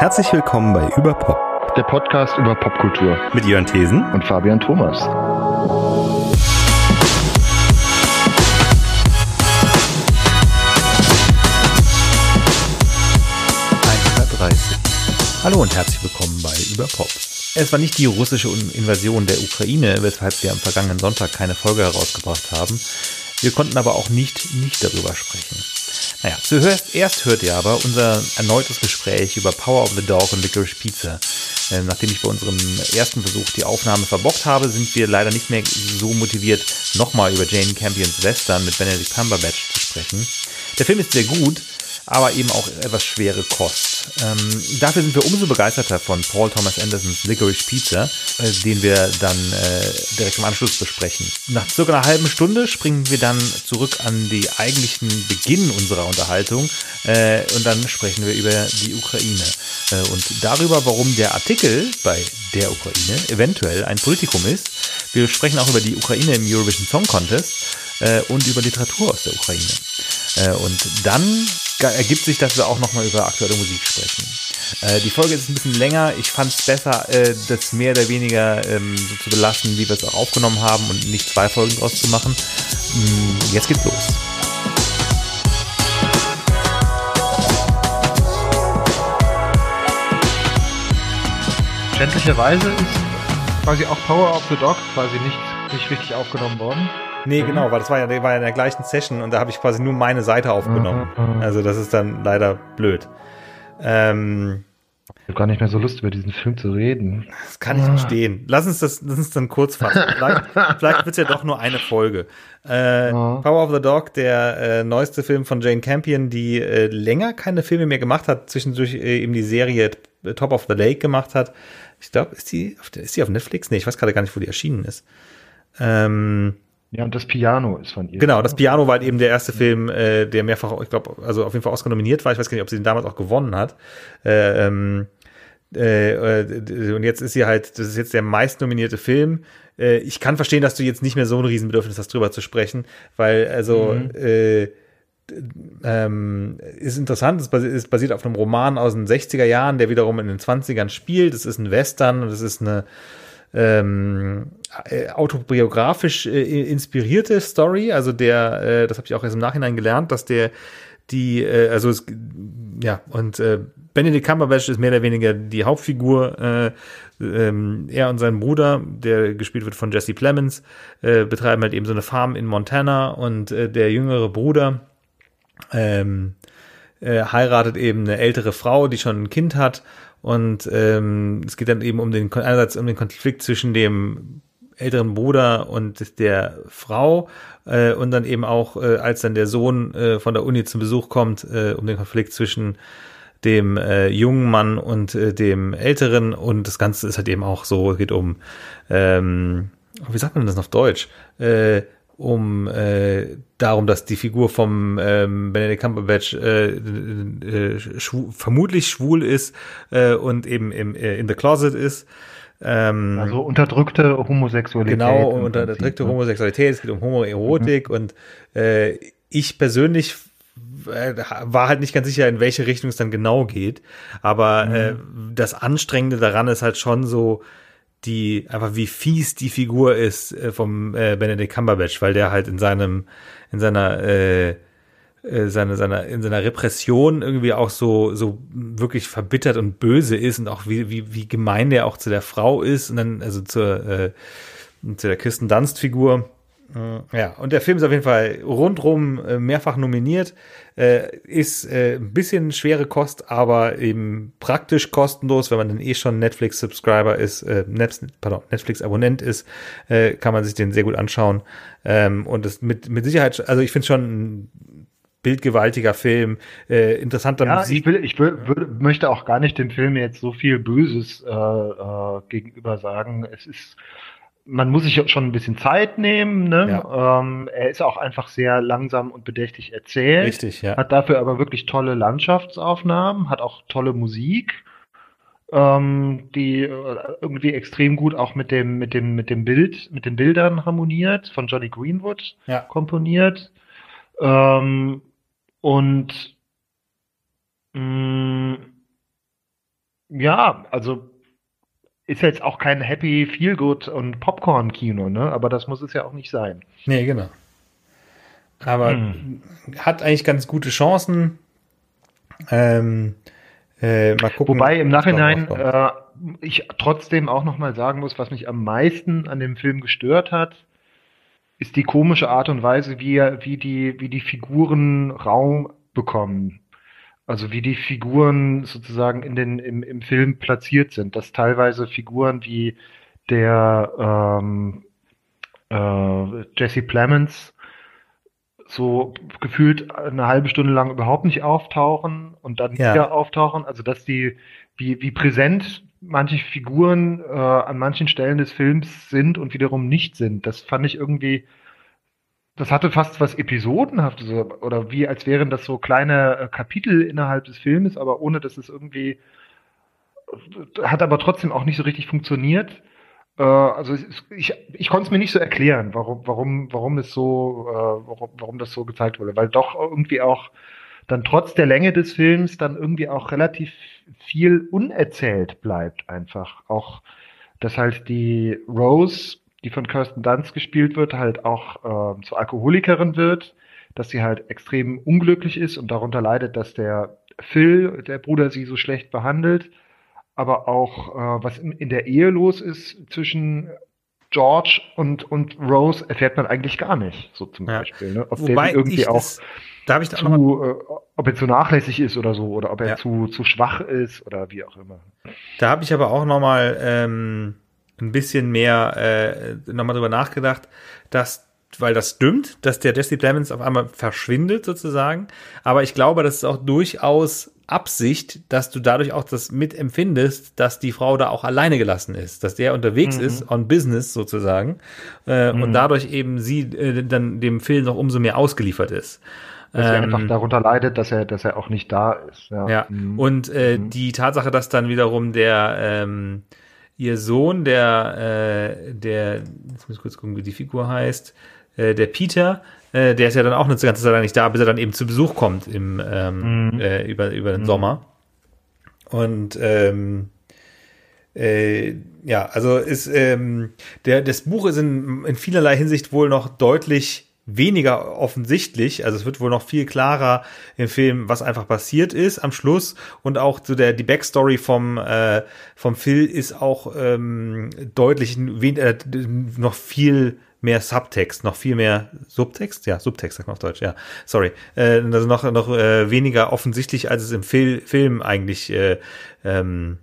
Herzlich willkommen bei Überpop, der Podcast über Popkultur mit Jörn Thesen und Fabian Thomas. Hallo und herzlich willkommen bei Überpop. Es war nicht die russische Invasion der Ukraine, weshalb wir am vergangenen Sonntag keine Folge herausgebracht haben. Wir konnten aber auch nicht nicht darüber sprechen. Naja, zuerst erst hört ihr aber unser erneutes Gespräch über Power of the Dog und Licorice Pizza. Ähm, nachdem ich bei unserem ersten Versuch die Aufnahme verbockt habe, sind wir leider nicht mehr so motiviert, nochmal über Jane Campions Western mit Benedict Cumberbatch zu sprechen. Der Film ist sehr gut, aber eben auch etwas schwere Kost. Ähm, dafür sind wir umso begeisterter von Paul Thomas Andersons Licorice Pizza, äh, den wir dann äh, direkt im Anschluss besprechen. Nach circa einer halben Stunde springen wir dann zurück an die eigentlichen Beginn unserer Unterhaltung äh, und dann sprechen wir über die Ukraine äh, und darüber, warum der Artikel bei der Ukraine eventuell ein Politikum ist. Wir sprechen auch über die Ukraine im Eurovision Song Contest äh, und über Literatur aus der Ukraine. Äh, und dann ergibt sich, dass wir auch nochmal über aktuelle Musik sprechen. Äh, die Folge ist ein bisschen länger. Ich fand es besser, äh, das mehr oder weniger ähm, so zu belassen, wie wir es auch aufgenommen haben und nicht zwei Folgen draus zu machen. Mm, jetzt geht's los. Schändlicherweise ist quasi auch Power of the Dog quasi nicht, nicht richtig aufgenommen worden. Nee, genau, weil das war ja, war ja in der gleichen Session und da habe ich quasi nur meine Seite aufgenommen. Mhm. Also das ist dann leider blöd. Ähm, ich habe gar nicht mehr so Lust, über diesen Film zu reden. Das kann ich verstehen. Lass uns das, lass uns dann kurz fassen. Vielleicht, vielleicht wird es ja doch nur eine Folge. Äh, oh. Power of the Dog, der äh, neueste Film von Jane Campion, die äh, länger keine Filme mehr gemacht hat, zwischendurch äh, eben die Serie Top of the Lake gemacht hat. Ich glaube, ist die, ist die auf Netflix? Nee, ich weiß gerade gar nicht, wo die erschienen ist. Ähm, ja, und das Piano ist von ihr. Genau, das Piano war halt eben der erste Film, äh, der mehrfach, ich glaube, also auf jeden Fall Oscar nominiert war. Ich weiß gar nicht, ob sie den damals auch gewonnen hat. Äh, ähm, äh, äh, und jetzt ist sie halt, das ist jetzt der meist nominierte Film. Äh, ich kann verstehen, dass du jetzt nicht mehr so ein Riesenbedürfnis hast, drüber zu sprechen, weil also mhm. äh, ähm, ist interessant, es basiert, basiert auf einem Roman aus den 60er Jahren, der wiederum in den 20ern spielt. Es ist ein Western und es ist eine ähm, äh, autobiografisch äh, inspirierte Story. Also der, äh, das habe ich auch erst im Nachhinein gelernt, dass der die, äh, also es, ja, und äh, Benedict Cumberbatch ist mehr oder weniger die Hauptfigur. Äh, ähm, er und sein Bruder, der gespielt wird von Jesse Plemons, äh, betreiben halt eben so eine Farm in Montana und äh, der jüngere Bruder ähm, äh, heiratet eben eine ältere Frau, die schon ein Kind hat und ähm, es geht dann eben um den einerseits um den Konflikt zwischen dem älteren Bruder und der Frau äh, und dann eben auch, äh, als dann der Sohn äh, von der Uni zum Besuch kommt, äh, um den Konflikt zwischen dem äh, jungen Mann und äh, dem älteren und das Ganze ist halt eben auch so, geht um, ähm, wie sagt man das auf Deutsch? Äh, um äh, darum, dass die Figur vom ähm, Benedict Cumberbatch äh, äh, schwu vermutlich schwul ist äh, und eben im, äh, in the closet ist. Ähm, also unterdrückte Homosexualität. Genau, unterdrückte ne? Homosexualität. Es geht um Homoerotik mhm. und äh, ich persönlich äh, war halt nicht ganz sicher, in welche Richtung es dann genau geht. Aber mhm. äh, das Anstrengende daran ist halt schon so, die, einfach wie fies die Figur ist äh, vom äh, Benedict Cumberbatch, weil der halt in seinem, in seiner, äh, äh, seine, seiner, in seiner Repression irgendwie auch so, so wirklich verbittert und böse ist und auch wie, wie, wie gemein der auch zu der Frau ist und dann, also zur, äh, zu der Kirsten Dunst-Figur. Äh, ja, und der Film ist auf jeden Fall rundrum äh, mehrfach nominiert. Äh, ist ein bisschen schwere Kost, aber eben praktisch kostenlos, wenn man dann eh schon Netflix-Subscriber ist, äh, pardon, Netflix-Abonnent ist, kann man sich den sehr gut anschauen. Ähm, und das mit, mit Sicherheit, also ich finde schon ein bildgewaltiger Film, interessanter ja, Musik. Ich, will, ich will, will, möchte auch gar nicht dem Film jetzt so viel Böses äh, äh, gegenüber sagen. Es ist man muss sich schon ein bisschen Zeit nehmen. Ne? Ja. Ähm, er ist auch einfach sehr langsam und bedächtig erzählt. Richtig, ja. Hat dafür aber wirklich tolle Landschaftsaufnahmen, hat auch tolle Musik, ähm, die äh, irgendwie extrem gut auch mit dem, mit dem, mit dem Bild, mit den Bildern harmoniert, von Johnny Greenwood ja. komponiert. Ähm, und mh, mm, Ja, also ist jetzt auch kein Happy Feelgood und Popcorn Kino, ne? Aber das muss es ja auch nicht sein. Nee, genau. Aber hm. hat eigentlich ganz gute Chancen. Ähm, äh, mal gucken. Wobei im Nachhinein äh, ich trotzdem auch noch mal sagen muss, was mich am meisten an dem Film gestört hat, ist die komische Art und Weise, wie, wie, die, wie die Figuren Raum bekommen. Also wie die Figuren sozusagen in den, im, im Film platziert sind, dass teilweise Figuren wie der ähm, äh, Jesse Plemons so gefühlt eine halbe Stunde lang überhaupt nicht auftauchen und dann ja. wieder auftauchen. Also dass die, wie, wie präsent manche Figuren äh, an manchen Stellen des Films sind und wiederum nicht sind. Das fand ich irgendwie das hatte fast was Episodenhaftes oder wie als wären das so kleine äh, Kapitel innerhalb des Filmes, aber ohne dass es irgendwie hat aber trotzdem auch nicht so richtig funktioniert. Äh, also ich, ich konnte es mir nicht so erklären, warum, warum, warum es so, äh, warum, warum das so gezeigt wurde, weil doch irgendwie auch dann trotz der Länge des Films dann irgendwie auch relativ viel unerzählt bleibt einfach. Auch, dass halt die Rose die von Kirsten Dunst gespielt wird, halt auch äh, zur Alkoholikerin wird, dass sie halt extrem unglücklich ist und darunter leidet, dass der Phil, der Bruder, sie so schlecht behandelt, aber auch äh, was in, in der Ehe los ist zwischen George und, und Rose erfährt man eigentlich gar nicht, so zum ja. Beispiel. Ne? Ob Wobei der irgendwie auch das, da zu, äh, ob er zu nachlässig ist oder so, oder ob er ja. zu, zu schwach ist oder wie auch immer. Da habe ich aber auch nochmal ähm, ein bisschen mehr äh, nochmal drüber nachgedacht, dass weil das stimmt, dass der Jesse Plemons auf einmal verschwindet sozusagen. Aber ich glaube, das ist auch durchaus Absicht, dass du dadurch auch das mitempfindest, dass die Frau da auch alleine gelassen ist, dass der unterwegs mhm. ist on Business sozusagen äh, mhm. und dadurch eben sie äh, dann dem Film noch umso mehr ausgeliefert ist. Dass ähm, er einfach darunter leidet, dass er, dass er auch nicht da ist. Ja, ja. Mhm. und äh, mhm. die Tatsache, dass dann wiederum der ähm, ihr Sohn, der, äh, der, jetzt muss ich kurz gucken, wie die Figur heißt, äh, der Peter, äh, der ist ja dann auch eine ganze Zeit lang nicht da, bis er dann eben zu Besuch kommt im, ähm, mhm. äh, über, über den mhm. Sommer. Und ähm, äh, ja, also ist ähm, der, das Buch ist in, in vielerlei Hinsicht wohl noch deutlich weniger offensichtlich. Also es wird wohl noch viel klarer im Film, was einfach passiert ist am Schluss. Und auch so der die Backstory vom äh, vom Phil ist auch ähm, deutlich äh, noch viel mehr Subtext, noch viel mehr Subtext, ja, Subtext sagt man auf Deutsch, ja, sorry, äh, also noch noch äh, weniger offensichtlich, als es im Fil Film eigentlich äh, ähm,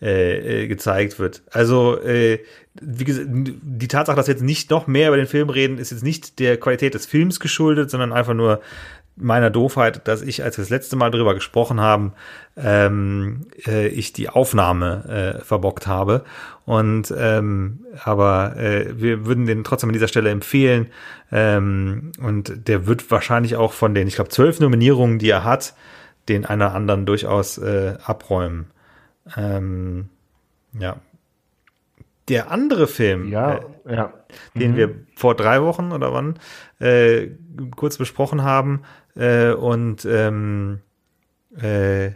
äh, äh gezeigt wird. Also äh, wie gesagt, die Tatsache, dass wir jetzt nicht noch mehr über den Film reden, ist jetzt nicht der Qualität des Films geschuldet, sondern einfach nur meiner Doofheit, dass ich, als wir das letzte Mal drüber gesprochen haben, ähm, äh, ich die Aufnahme äh, verbockt habe. Und ähm, aber äh, wir würden den trotzdem an dieser Stelle empfehlen. Ähm, und der wird wahrscheinlich auch von den, ich glaube, zwölf Nominierungen, die er hat, den einer anderen durchaus äh, abräumen. Ähm, ja, der andere Film, ja, äh, ja. den mhm. wir vor drei Wochen oder wann äh, kurz besprochen haben äh, und ähm, äh,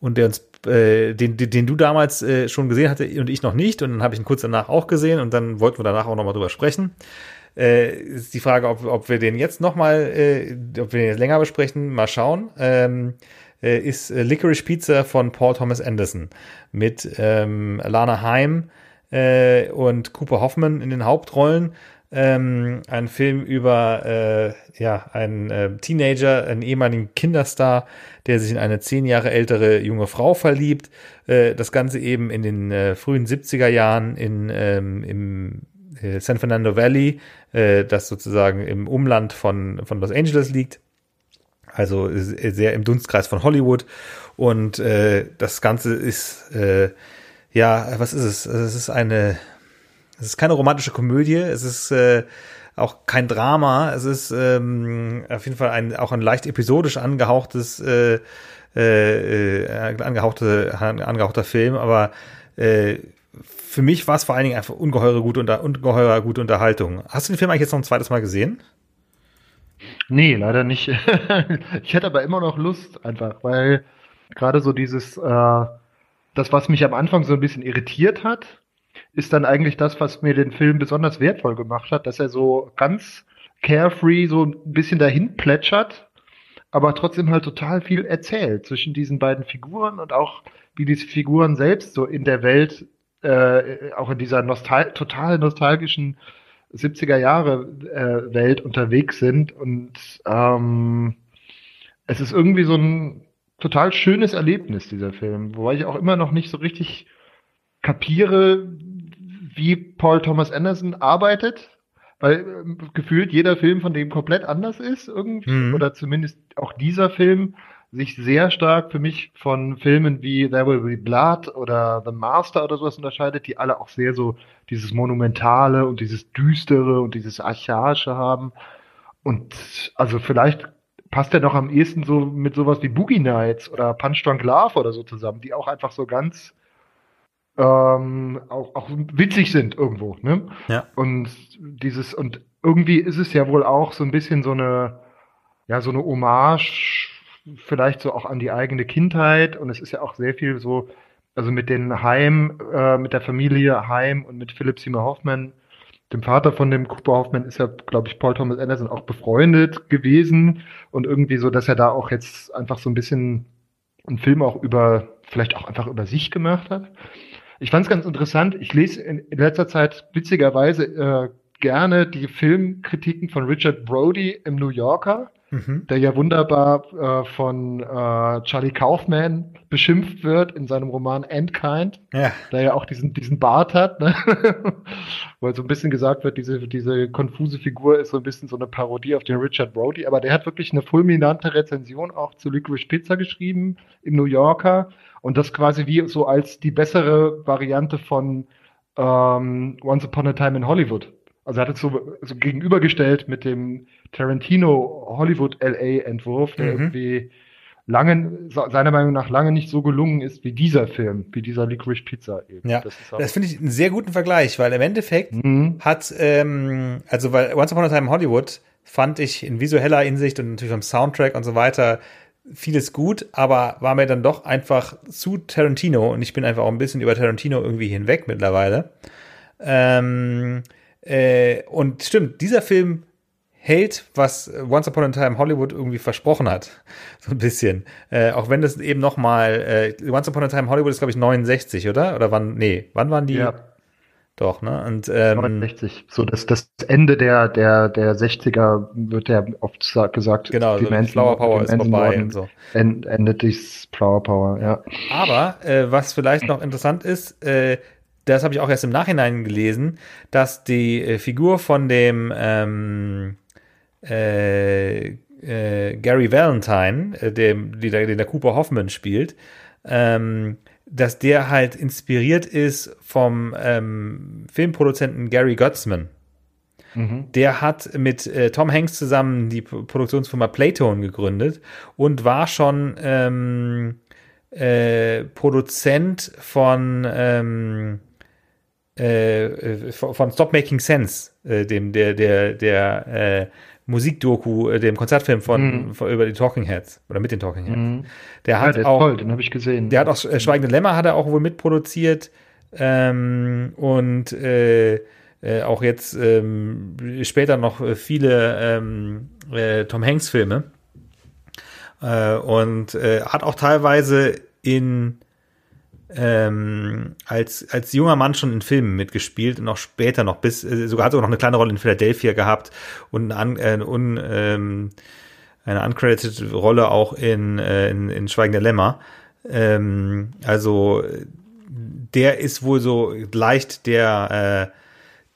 und der uns äh, den, den, du damals äh, schon gesehen hatte und ich noch nicht und dann habe ich ihn kurz danach auch gesehen und dann wollten wir danach auch nochmal drüber sprechen. Äh, ist die Frage, ob, ob wir den jetzt nochmal, äh, ob wir den jetzt länger besprechen, mal schauen. Ähm, äh, ist äh, Licorice Pizza von Paul Thomas Anderson mit ähm, Lana Heim, äh, und Cooper Hoffman in den Hauptrollen. Ähm, ein Film über äh, ja, einen äh, Teenager, einen ehemaligen Kinderstar, der sich in eine zehn Jahre ältere junge Frau verliebt. Äh, das Ganze eben in den äh, frühen 70er Jahren in, ähm, im äh, San Fernando Valley, äh, das sozusagen im Umland von, von Los Angeles liegt. Also sehr im Dunstkreis von Hollywood. Und äh, das Ganze ist äh, ja, was ist es? Es ist eine, es ist keine romantische Komödie, es ist äh, auch kein Drama, es ist ähm, auf jeden Fall ein, auch ein leicht episodisch angehauchtes, äh, äh, äh angehauchte, angehauchter Film, aber äh, für mich war es vor allen Dingen einfach ungeheure gute, unter, ungeheure gute Unterhaltung. Hast du den Film eigentlich jetzt noch ein zweites Mal gesehen? Nee, leider nicht. ich hätte aber immer noch Lust, einfach, weil gerade so dieses äh, das, was mich am Anfang so ein bisschen irritiert hat, ist dann eigentlich das, was mir den Film besonders wertvoll gemacht hat, dass er so ganz carefree so ein bisschen dahin plätschert, aber trotzdem halt total viel erzählt zwischen diesen beiden Figuren und auch wie diese Figuren selbst so in der Welt, äh, auch in dieser nostal total nostalgischen 70er Jahre äh, Welt unterwegs sind und ähm, es ist irgendwie so ein total schönes Erlebnis, dieser Film, wobei ich auch immer noch nicht so richtig kapiere, wie Paul Thomas Anderson arbeitet, weil äh, gefühlt jeder Film von dem komplett anders ist irgendwie, mhm. oder zumindest auch dieser Film sich sehr stark für mich von Filmen wie There Will Be Blood oder The Master oder sowas unterscheidet, die alle auch sehr so dieses Monumentale und dieses Düstere und dieses Archaische haben. Und also vielleicht passt er noch am ehesten so mit sowas wie Boogie Nights oder Punch Drunk Love oder so zusammen, die auch einfach so ganz ähm, auch, auch witzig sind irgendwo. Ne? Ja. Und dieses, und irgendwie ist es ja wohl auch so ein bisschen so eine, ja, so eine Hommage, vielleicht so auch an die eigene Kindheit. Und es ist ja auch sehr viel so, also mit den Heim, äh, mit der Familie Heim und mit Philipp Seymour Hoffman dem Vater von dem Cooper Hoffman ist ja, glaube ich, Paul Thomas Anderson auch befreundet gewesen und irgendwie so, dass er da auch jetzt einfach so ein bisschen einen Film auch über, vielleicht auch einfach über sich gemacht hat. Ich fand es ganz interessant. Ich lese in, letzter Zeit witzigerweise äh, gerne die Filmkritiken von Richard Brody im New Yorker mhm. der ja wunderbar äh, von äh, Charlie Kaufman beschimpft wird in seinem Roman Endkind, ja. der ja auch diesen, diesen Bart hat, ne? halt so ein bisschen gesagt wird, diese, diese konfuse Figur ist so ein bisschen so eine Parodie auf den Richard Brody, aber der hat wirklich eine fulminante Rezension auch zu Licorice Pizza geschrieben im New Yorker und das quasi wie so als die bessere Variante von ähm, Once Upon a Time in Hollywood also er hat es so, so gegenübergestellt mit dem Tarantino Hollywood LA Entwurf, der mhm. irgendwie lange, seiner Meinung nach lange nicht so gelungen ist wie dieser Film, wie dieser Licorice Pizza eben. Ja, das, das finde ich einen sehr guten Vergleich, weil im Endeffekt mhm. hat, ähm, also weil Once Upon a Time Hollywood fand ich in visueller Hinsicht und natürlich vom Soundtrack und so weiter vieles gut, aber war mir dann doch einfach zu Tarantino und ich bin einfach auch ein bisschen über Tarantino irgendwie hinweg mittlerweile. Ähm, äh, und stimmt, dieser Film hält, was Once Upon a Time Hollywood irgendwie versprochen hat. So ein bisschen. Äh, auch wenn das eben noch mal äh, Once Upon a Time Hollywood ist, glaube ich, 69, oder? Oder wann, nee, wann waren die? Ja. Doch, ne? Und, ähm, 69. So, das, das Ende der, der, der 60er wird ja oft gesagt. Genau, die so Flower Power ist vorbei und so. Endet dieses Flower Power, ja. Aber, äh, was vielleicht noch interessant ist, äh, das habe ich auch erst im Nachhinein gelesen, dass die äh, Figur von dem ähm, äh, äh, Gary Valentine, äh, dem, die, den der Cooper Hoffman spielt, ähm, dass der halt inspiriert ist vom ähm, Filmproduzenten Gary Götzman. Mhm. Der hat mit äh, Tom Hanks zusammen die Produktionsfirma Playtone gegründet und war schon ähm, äh, Produzent von ähm, äh, von Stop Making Sense, äh, dem der der der äh, Musikdoku, äh, dem Konzertfilm von, mhm. von, über die Talking Heads oder mit den Talking Heads. Mhm. Der hat ja, der auch, toll, den habe ich gesehen. Der hat auch äh, Schweigende Lämmer hat er auch wohl mitproduziert ähm, und äh, äh, auch jetzt ähm, später noch viele ähm, äh, Tom Hanks Filme äh, und äh, hat auch teilweise in ähm, als, als junger Mann schon in Filmen mitgespielt und auch später noch bis, äh, sogar hat sogar noch eine kleine Rolle in Philadelphia gehabt und eine, äh, un, ähm, eine uncredited Rolle auch in, äh, in, in Schweigen der Lämmer. Ähm, also der ist wohl so leicht der äh,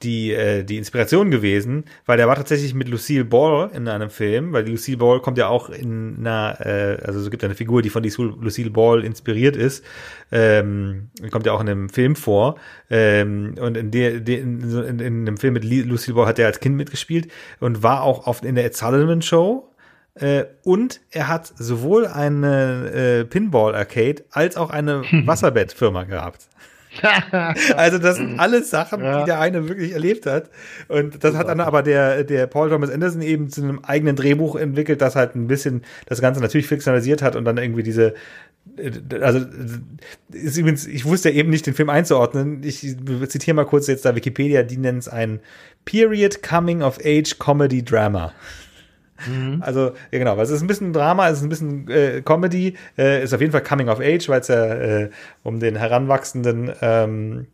die, äh, die Inspiration gewesen, weil der war tatsächlich mit Lucille Ball in einem Film, weil Lucille Ball kommt ja auch in einer, äh, also es gibt eine Figur, die von Lucille Ball inspiriert ist, ähm, kommt ja auch in einem Film vor ähm, und in, der, der in, in, in einem Film mit Lucille Ball hat er als Kind mitgespielt und war auch oft in der Ed Sullivan Show äh, und er hat sowohl eine äh, Pinball Arcade als auch eine Wasserbettfirma gehabt. also das sind alles Sachen, ja. die der eine wirklich erlebt hat. Und das hat dann aber der, der Paul Thomas Anderson eben zu einem eigenen Drehbuch entwickelt, das halt ein bisschen das Ganze natürlich fiktionalisiert hat und dann irgendwie diese also ist übrigens, ich wusste ja eben nicht, den Film einzuordnen. Ich zitiere mal kurz jetzt da Wikipedia, die nennen es ein Period Coming of Age Comedy Drama. Mhm. Also, ja genau, es ist ein bisschen Drama, es ist ein bisschen äh, Comedy, äh, ist auf jeden Fall Coming of Age, weil es ja äh, um den heranwachsenden, ähm,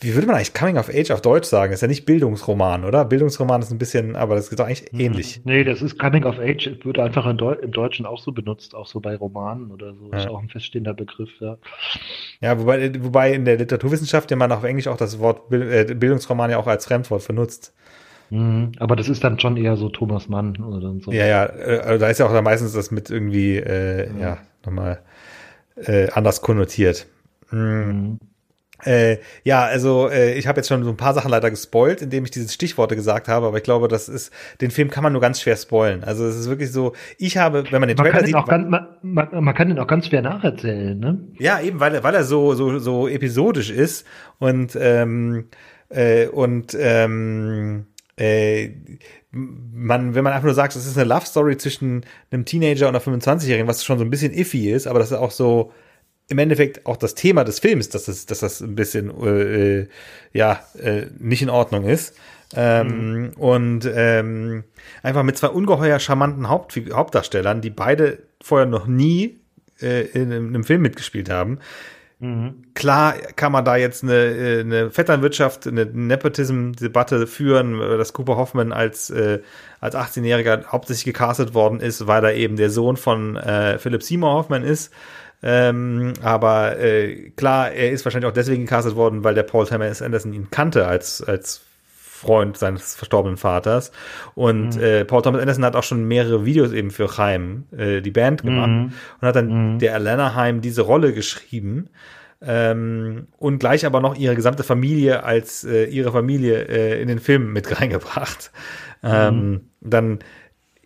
wie würde man eigentlich Coming of Age auf Deutsch sagen? Ist ja nicht Bildungsroman, oder? Bildungsroman ist ein bisschen, aber das ist doch eigentlich mhm. ähnlich. Nee, das ist Coming of Age, wird einfach Deu im Deutschen auch so benutzt, auch so bei Romanen oder so. Ja. Ist auch ein feststehender Begriff, ja. Ja, wobei, wobei in der Literaturwissenschaft ja man auf Englisch auch das Wort äh, Bildungsroman ja auch als Fremdwort benutzt. Mhm, aber das ist dann schon eher so Thomas Mann oder so. Ja, ja, äh, also da ist ja auch dann meistens das mit irgendwie, äh, ja. ja, nochmal äh, anders konnotiert. Mhm. Mhm. Äh, ja, also äh, ich habe jetzt schon so ein paar Sachen leider gespoilt, indem ich diese Stichworte gesagt habe, aber ich glaube, das ist, den Film kann man nur ganz schwer spoilen. Also es ist wirklich so, ich habe, wenn man den man Trailer sieht. Ganz, man, man, man, kann den auch ganz schwer nacherzählen, ne? Ja, eben, weil, weil er so, so, so episodisch ist und, ähm, äh, und ähm, äh, man, wenn man einfach nur sagt, es ist eine Love Story zwischen einem Teenager und einer 25-Jährigen, was schon so ein bisschen iffy ist, aber das ist auch so im Endeffekt auch das Thema des Films, dass das, dass das ein bisschen äh, äh ja äh, nicht in Ordnung ist. Ähm, mhm. Und ähm, einfach mit zwei ungeheuer charmanten Haupt Hauptdarstellern, die beide vorher noch nie äh, in, in einem Film mitgespielt haben, Mhm. Klar kann man da jetzt eine, äh, eine Vetternwirtschaft, eine Nepotism-Debatte führen, dass Cooper Hoffman als, äh, als 18-Jähriger hauptsächlich gecastet worden ist, weil er eben der Sohn von äh, Philip Seymour Hoffman ist. Ähm, aber äh, klar, er ist wahrscheinlich auch deswegen gecastet worden, weil der Paul Thomas Anderson ihn kannte als, als Freund seines verstorbenen Vaters. Und mhm. äh, Paul Thomas Anderson hat auch schon mehrere Videos eben für Heim, äh, die Band, gemacht mhm. und hat dann mhm. der Alana Heim diese Rolle geschrieben. Ähm, und gleich aber noch ihre gesamte Familie als äh, ihre Familie äh, in den Film mit reingebracht. Ähm, mhm. dann,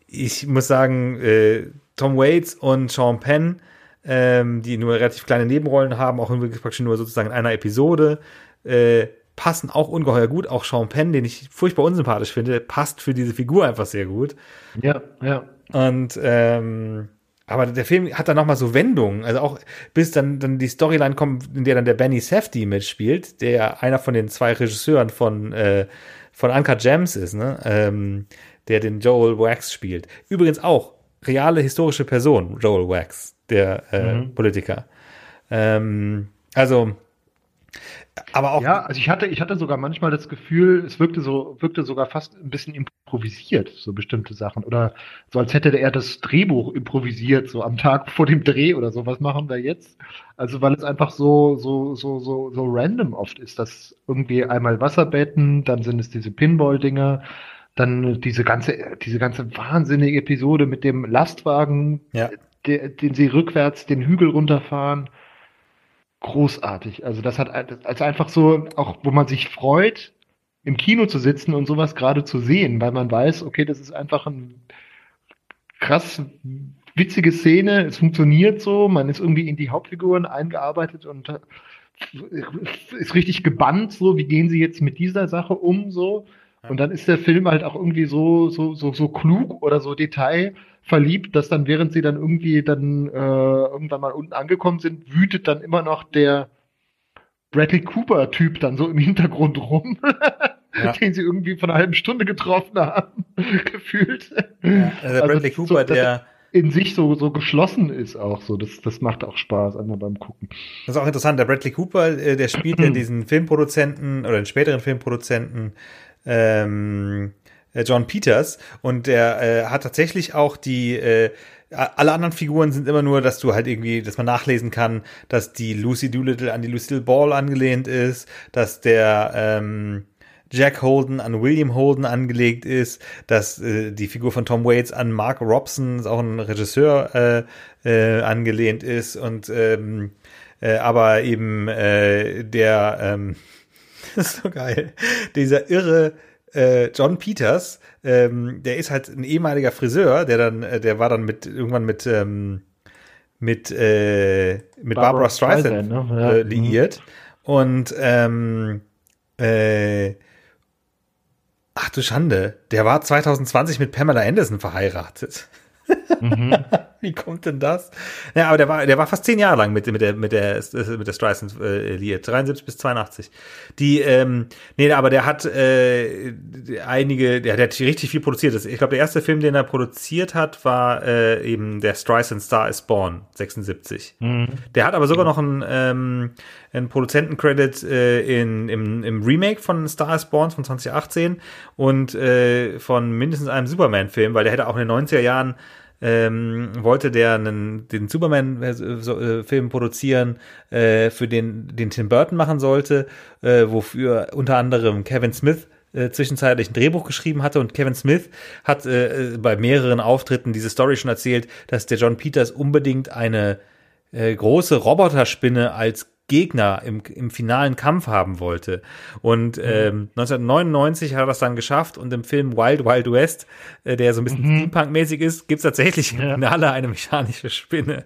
ich muss sagen, äh, Tom Waits und Sean Penn, ähm, die nur relativ kleine Nebenrollen haben, auch praktisch nur sozusagen in einer Episode, äh, passen auch ungeheuer gut. Auch Sean Penn, den ich furchtbar unsympathisch finde, passt für diese Figur einfach sehr gut. Ja, ja. Und ähm, aber der Film hat dann nochmal so Wendungen, also auch bis dann, dann die Storyline kommt, in der dann der Benny Safdie mitspielt, der ja einer von den zwei Regisseuren von, äh, von Anka Gems ist, ne? Ähm, der den Joel Wax spielt. Übrigens auch reale historische Person, Joel Wax, der äh, mhm. Politiker. Ähm, also aber auch. Ja, also ich hatte, ich hatte sogar manchmal das Gefühl, es wirkte so, wirkte sogar fast ein bisschen improvisiert, so bestimmte Sachen. Oder so als hätte er das Drehbuch improvisiert, so am Tag vor dem Dreh oder so. Was machen wir jetzt? Also, weil es einfach so, so, so, so, so random oft ist, dass irgendwie einmal Wasserbetten, dann sind es diese Pinball-Dinger, dann diese ganze, diese ganze wahnsinnige Episode mit dem Lastwagen, ja. der, den sie rückwärts den Hügel runterfahren großartig. Also das hat als einfach so, auch wo man sich freut, im Kino zu sitzen und sowas gerade zu sehen, weil man weiß, okay, das ist einfach ein krass witzige Szene, es funktioniert so, man ist irgendwie in die Hauptfiguren eingearbeitet und äh, ist richtig gebannt, so, wie gehen sie jetzt mit dieser Sache um, so. Und dann ist der Film halt auch irgendwie so, so, so, so klug oder so Detail, verliebt, dass dann, während sie dann irgendwie dann äh, irgendwann mal unten angekommen sind, wütet dann immer noch der Bradley Cooper-Typ dann so im Hintergrund rum. ja. den sie irgendwie von einer halben Stunde getroffen haben, gefühlt. Ja, also, also Bradley Cooper, so, der in sich so, so geschlossen ist auch so. Das, das macht auch Spaß einmal beim Gucken. Das ist auch interessant. Der Bradley Cooper, äh, der spielt ja diesen Filmproduzenten oder den späteren Filmproduzenten ähm, äh, John Peters. Und der äh, hat tatsächlich auch die äh, alle anderen Figuren sind immer nur, dass du halt irgendwie, dass man nachlesen kann, dass die Lucy Doolittle an die Lucille Ball angelehnt ist, dass der ähm, Jack Holden an William Holden angelegt ist, dass äh, die Figur von Tom Waits an Mark Robson, ist auch ein Regisseur, äh, äh, angelehnt ist. Und ähm, äh, aber eben äh, der ähm, ist so geil, dieser irre äh, John Peters, ähm, der ist halt ein ehemaliger Friseur, der dann, äh, der war dann mit irgendwann mit ähm, mit äh, mit Barbara, Barbara Streisand, Streisand ne? ja. äh, liiert. Und ähm, äh, ach du Schande, der war 2020 mit Pamela Anderson verheiratet. Mhm. Wie kommt denn das? Ja, aber der war, der war fast zehn Jahre lang mit, mit der, mit der, mit der Streisand äh, liiert. 73 bis 82. Die, ähm, nee, aber der hat äh, einige, der, der hat richtig viel produziert. Ich glaube, der erste Film, den er produziert hat, war äh, eben der Streisand Star is Born, 76. Mhm. Der hat aber sogar noch einen, ähm, einen Produzentencredit äh, in, im, im Remake von Star is Born von 2018 und äh, von mindestens einem Superman-Film, weil der hätte auch in den 90er Jahren ähm, wollte der einen, den Superman-Film produzieren, äh, für den, den Tim Burton machen sollte, äh, wofür unter anderem Kevin Smith äh, zwischenzeitlich ein Drehbuch geschrieben hatte. Und Kevin Smith hat äh, bei mehreren Auftritten diese Story schon erzählt, dass der John Peters unbedingt eine äh, große Roboterspinne als Gegner im, im finalen Kampf haben wollte. Und mhm. ähm, 1999 hat er das dann geschafft und im Film Wild Wild West, äh, der so ein bisschen mhm. Steampunk-mäßig ist, gibt's tatsächlich im Finale eine mechanische Spinne.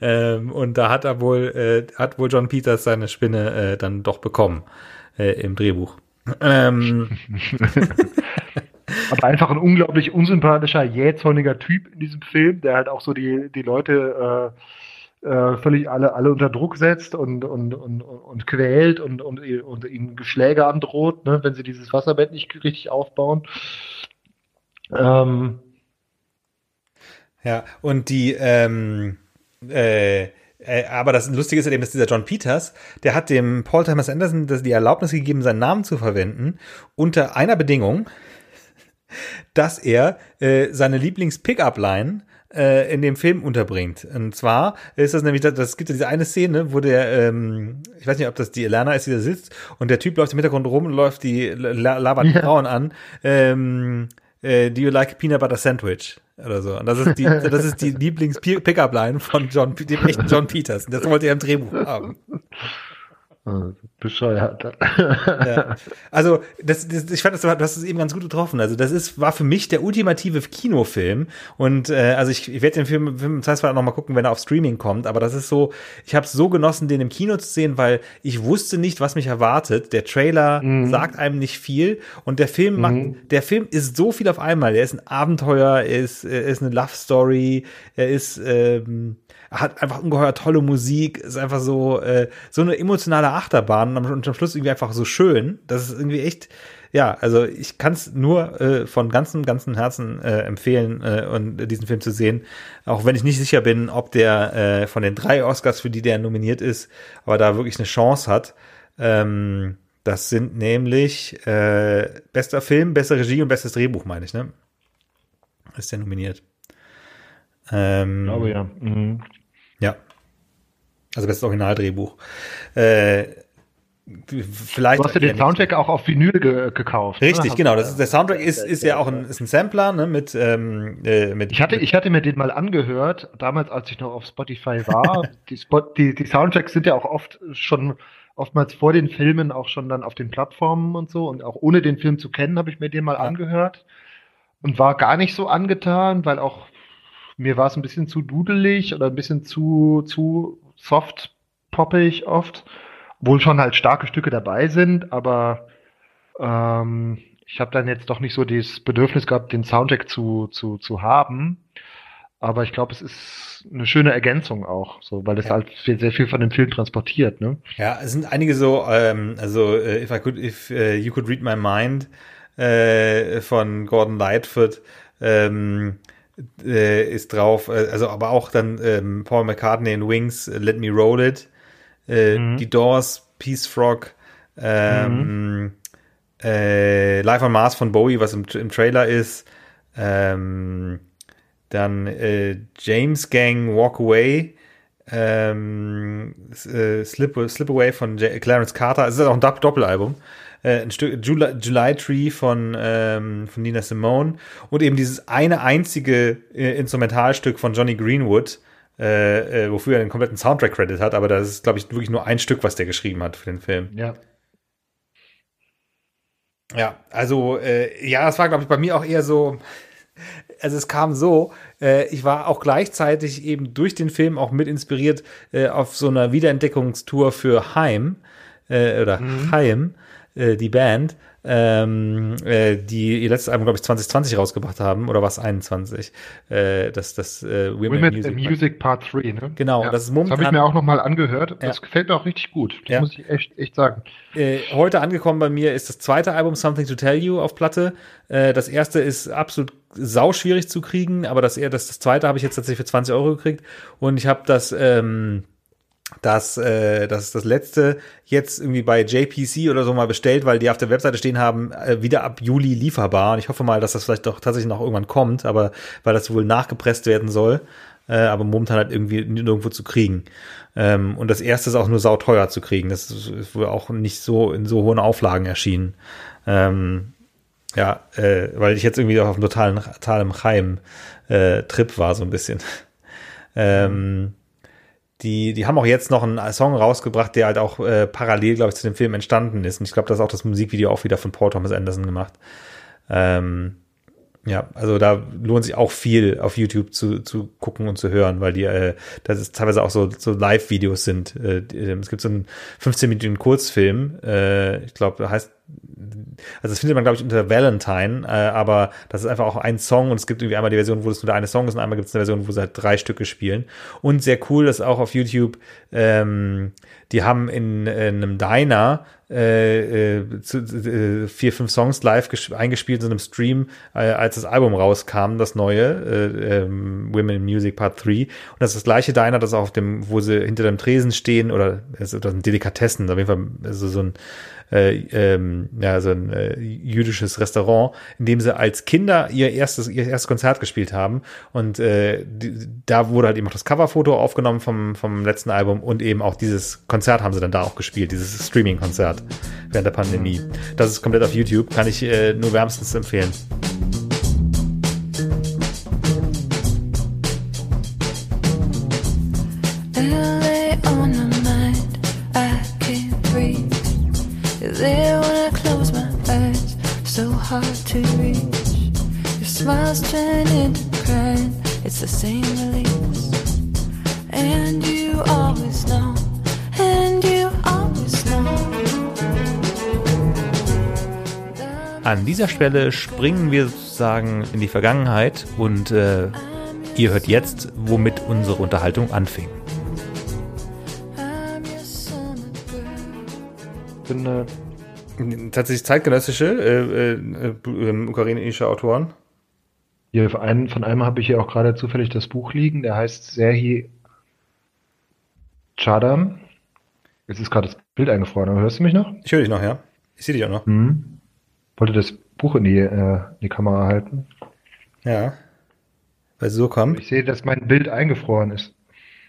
Ähm, und da hat er wohl, äh, hat wohl John Peters seine Spinne äh, dann doch bekommen äh, im Drehbuch. Ähm, Aber einfach ein unglaublich unsympathischer, jähzorniger Typ in diesem Film, der halt auch so die, die Leute äh, äh, völlig alle, alle unter Druck setzt und, und, und, und quält und, und, und ihnen Geschläge androht, ne, wenn sie dieses Wasserbett nicht richtig aufbauen. Ähm, ja, und die, ähm, äh, äh, aber das Lustige ist ja eben, dass dieser John Peters, der hat dem Paul Thomas Anderson die Erlaubnis gegeben, seinen Namen zu verwenden, unter einer Bedingung, dass er äh, seine Lieblings-Pickup-Line äh, in dem Film unterbringt. Und zwar ist das nämlich, das gibt ja diese eine Szene, wo der, ähm, ich weiß nicht, ob das die Elena ist, die da sitzt, und der Typ läuft im Hintergrund rum und läuft die, labert ja. Frauen an. Ähm, äh, Do you like peanut butter sandwich? Oder so. Und das ist die, das ist die Lieblings-Pickup-Line von John, dem echten John Peters. Und das wollte er im Drehbuch haben. Bescheuert. ja. Also, das, das, ich fand, das, du hast es eben ganz gut getroffen. Also, das ist, war für mich der ultimative Kinofilm. Und äh, also ich, ich werde den Film, Film das heißt noch mal gucken, wenn er auf Streaming kommt. Aber das ist so, ich habe es so genossen, den im Kino zu sehen, weil ich wusste nicht, was mich erwartet. Der Trailer mhm. sagt einem nicht viel. Und der Film macht, mhm. der Film ist so viel auf einmal. Er ist ein Abenteuer, er ist, er ist eine Love Story, er ist ähm, hat einfach ungeheuer tolle Musik, ist einfach so, äh, so eine emotionale Achterbahn und am Schluss irgendwie einfach so schön. Das ist irgendwie echt, ja, also ich kann es nur äh, von ganzem, ganzem Herzen äh, empfehlen, äh, und diesen Film zu sehen. Auch wenn ich nicht sicher bin, ob der äh, von den drei Oscars, für die der nominiert ist, aber da wirklich eine Chance hat. Ähm, das sind nämlich äh, bester Film, beste Regie und bestes Drehbuch, meine ich, ne? Ist der nominiert. Ähm, ich glaube ja. Mhm. Ja. Also bestes Originaldrehbuch. Äh, vielleicht. Du hast ja den Soundtrack auch auf Vinyl ge gekauft. Ne? Richtig, ne? genau. Das ist, der Soundtrack ist, ist ja auch ein, ist ein Sampler, ne, mit, ähm, äh, mit. Ich hatte, ich hatte mir den mal angehört, damals, als ich noch auf Spotify war. die, Spot, die, die Soundtracks sind ja auch oft schon, oftmals vor den Filmen auch schon dann auf den Plattformen und so. Und auch ohne den Film zu kennen, habe ich mir den mal ja. angehört. Und war gar nicht so angetan, weil auch mir war es ein bisschen zu dudelig oder ein bisschen zu, zu soft poppig oft. Obwohl schon halt starke Stücke dabei sind, aber ähm, ich habe dann jetzt doch nicht so das Bedürfnis gehabt, den Soundtrack zu, zu, zu haben. Aber ich glaube, es ist eine schöne Ergänzung auch, so, weil es ja. halt sehr viel von dem Film transportiert. Ne? Ja, es sind einige so, ähm, also uh, if I could, if uh, you could read my mind äh, von Gordon Lightfoot, ähm, äh, ist drauf, äh, also aber auch dann ähm, Paul McCartney in Wings, äh, Let Me Roll It, äh, mhm. die Doors, Peace Frog, ähm, mhm. äh, Live on Mars von Bowie, was im, im Trailer ist, ähm, dann James Gang Walk Away, ähm, äh, Slip, Slip Away von J Clarence Carter, es ist auch ein Doppelalbum äh, ein Stück July, July Tree von, ähm, von Nina Simone und eben dieses eine einzige äh, Instrumentalstück von Johnny Greenwood, äh, äh, wofür er den kompletten Soundtrack-Credit hat, aber das ist, glaube ich, wirklich nur ein Stück, was der geschrieben hat für den Film. Ja. Ja, also, äh, ja, das war, glaube ich, bei mir auch eher so, also es kam so, äh, ich war auch gleichzeitig eben durch den Film auch mit inspiriert äh, auf so einer Wiederentdeckungstour für Heim äh, oder mhm. Chaim, äh, die Band, ähm, äh, die ihr letztes Album, glaube ich, 2020 rausgebracht haben, oder was 21? Äh, das das äh, Women, Women Music, Music Part 3, ne? Genau, ja. das ist momentan. Das habe ich mir auch nochmal angehört. Das ja. gefällt mir auch richtig gut. Das ja. muss ich echt, echt sagen. Äh, heute angekommen bei mir ist das zweite Album Something to Tell You auf Platte. Äh, das erste ist absolut sauschwierig zu kriegen, aber das, das, das zweite habe ich jetzt tatsächlich für 20 Euro gekriegt. Und ich habe das ähm, dass äh, das das letzte jetzt irgendwie bei JPC oder so mal bestellt, weil die auf der Webseite stehen haben, äh, wieder ab Juli lieferbar. Und ich hoffe mal, dass das vielleicht doch tatsächlich noch irgendwann kommt, aber weil das wohl nachgepresst werden soll, äh, aber momentan halt irgendwie nirgendwo zu kriegen. Ähm, und das erste ist auch nur sauteuer zu kriegen. Das ist, ist wohl auch nicht so in so hohen Auflagen erschienen. Ähm, ja, äh, weil ich jetzt irgendwie auf einem totalen, totalen Heim-Trip äh, war, so ein bisschen. ähm, die, die haben auch jetzt noch einen Song rausgebracht, der halt auch äh, parallel, glaube ich, zu dem Film entstanden ist. Und ich glaube, das ist auch das Musikvideo auch wieder von Paul Thomas Anderson gemacht. Ähm, ja, also da lohnt sich auch viel auf YouTube zu, zu gucken und zu hören, weil die, äh, das ist teilweise auch so, so Live-Videos sind. Äh, es gibt so einen 15-minütigen Kurzfilm, äh, ich glaube, heißt also das findet man, glaube ich, unter Valentine, äh, aber das ist einfach auch ein Song und es gibt irgendwie einmal die Version, wo das nur der eine Song ist und einmal gibt es eine Version, wo sie halt drei Stücke spielen. Und sehr cool, dass auch auf YouTube, ähm, die haben in, in einem Diner äh, äh, zu, äh, vier, fünf Songs live eingespielt in einem Stream, äh, als das Album rauskam, das neue, äh, ähm, Women in Music Part 3. Und das ist das gleiche Diner, das auch auf dem, wo sie hinter dem Tresen stehen, oder das ist ein Delikatessen, auf jeden Fall also so ein äh, ähm, ja, so ein äh, jüdisches Restaurant, in dem sie als Kinder ihr erstes, ihr erstes Konzert gespielt haben. Und äh, die, da wurde halt eben auch das Coverfoto aufgenommen vom, vom letzten Album und eben auch dieses Konzert haben sie dann da auch gespielt, dieses Streaming-Konzert während der Pandemie. Das ist komplett auf YouTube, kann ich äh, nur wärmstens empfehlen. Smiles turn into crying, it's the same release. And you always know, and you always know. An dieser Stelle springen wir sozusagen in die Vergangenheit und äh, ihr hört jetzt, womit unsere Unterhaltung anfing. Ich bin äh, Tatsächlich zeitgenössische äh, äh, äh, ukrainische Autoren. Hier, von einem, von einem habe ich hier auch gerade zufällig das Buch liegen, der heißt Serhi Chadam. Jetzt ist gerade das Bild eingefroren, aber hörst du mich noch? Ich höre dich noch, ja. Ich sehe dich auch noch. Mhm. Wollte das Buch in die, äh, in die Kamera halten. Ja. Weil so kommt. Ich sehe, dass mein Bild eingefroren ist.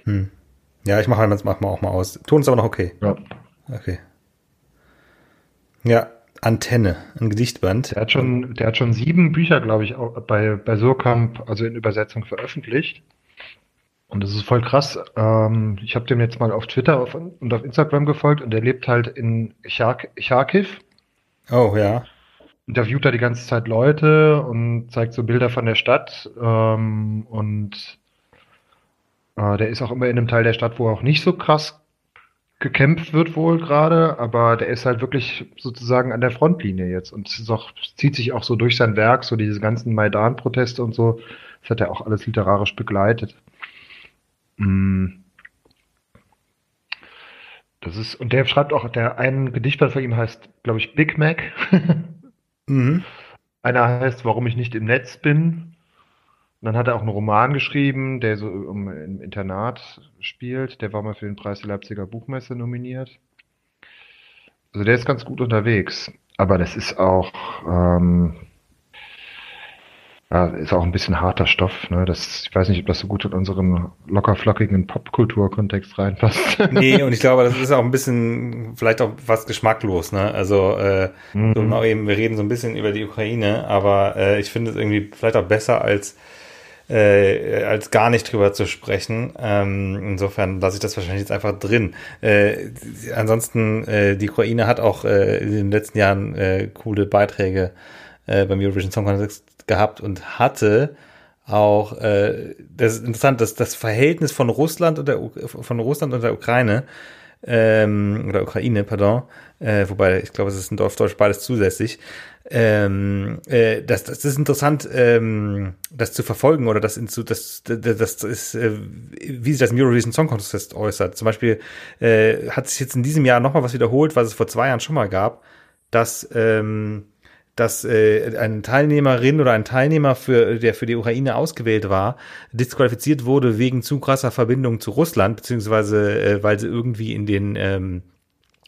Hm. Ja, ich mache halt mach mal auch mal aus. Ton ist aber noch okay. Ja. Okay. Ja, Antenne, ein Gedichtband. Der hat schon, der hat schon sieben Bücher, glaube ich, auch bei, bei Surkamp, also in Übersetzung veröffentlicht. Und das ist voll krass. Ähm, ich habe dem jetzt mal auf Twitter auf, und auf Instagram gefolgt und der lebt halt in Charkiv. Oh, ja. Interviewt da die ganze Zeit Leute und zeigt so Bilder von der Stadt. Ähm, und äh, der ist auch immer in einem Teil der Stadt, wo auch nicht so krass gekämpft wird wohl gerade, aber der ist halt wirklich sozusagen an der Frontlinie jetzt und es auch, zieht sich auch so durch sein Werk, so diese ganzen Maidan-Proteste und so, das hat er auch alles literarisch begleitet. Mm. Das ist, und der schreibt auch, der ein Gedichtband von ihm heißt, glaube ich, Big Mac. mhm. Einer heißt, warum ich nicht im Netz bin. Und dann hat er auch einen Roman geschrieben, der so um, im Internat spielt. Der war mal für den Preis der Leipziger Buchmesse nominiert. Also der ist ganz gut unterwegs. Aber das ist auch, ähm, ja, ist auch ein bisschen harter Stoff. Ne? Das, ich weiß nicht, ob das so gut in unseren lockerflockigen Popkultur-Kontext reinpasst. nee, und ich glaube, das ist auch ein bisschen, vielleicht auch fast geschmacklos. Ne? Also, äh, mhm. so eben, wir reden so ein bisschen über die Ukraine, aber äh, ich finde es irgendwie vielleicht auch besser als äh, als gar nicht drüber zu sprechen. Ähm, insofern lasse ich das wahrscheinlich jetzt einfach drin. Äh, ansonsten, äh, die Ukraine hat auch äh, in den letzten Jahren äh, coole Beiträge äh, beim Eurovision Song Contest gehabt und hatte auch, äh, das ist interessant, dass das Verhältnis von Russland und der, von Russland und der Ukraine ähm, oder Ukraine, pardon, äh, wobei ich glaube, es ist in Deutsch, beides zusätzlich. Ähm, äh, das, das ist interessant, ähm, das zu verfolgen oder das, in, das, das, das ist, äh, wie sich das im Eurovision Song Contest äußert. Zum Beispiel äh, hat sich jetzt in diesem Jahr nochmal was wiederholt, was es vor zwei Jahren schon mal gab, dass ähm, dass äh, eine Teilnehmerin oder ein Teilnehmer, für, der für die Ukraine ausgewählt war, disqualifiziert wurde wegen zu krasser Verbindung zu Russland, beziehungsweise äh, weil sie irgendwie in den ähm,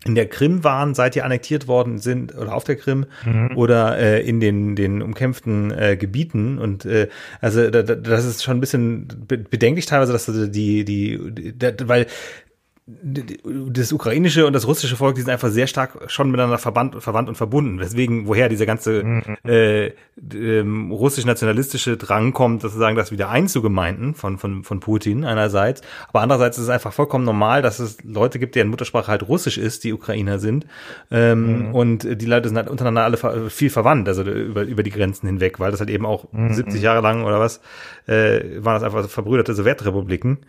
in der Krim waren, seit die annektiert worden sind oder auf der Krim mhm. oder äh, in den den umkämpften äh, Gebieten und äh, also da, das ist schon ein bisschen bedenklich teilweise, dass die die, die weil das ukrainische und das russische Volk, die sind einfach sehr stark schon miteinander verbannt, verwandt und verbunden. Deswegen, woher dieser ganze mhm. äh, ähm, russisch-nationalistische Drang kommt, sozusagen das wieder einzugemeinden von, von, von Putin einerseits. Aber andererseits ist es einfach vollkommen normal, dass es Leute gibt, deren Muttersprache halt russisch ist, die Ukrainer sind. Ähm, mhm. Und die Leute sind halt untereinander alle viel verwandt, also über, über die Grenzen hinweg, weil das halt eben auch mhm. 70 Jahre lang oder was, äh, waren das einfach verbrüderte Sowjetrepubliken.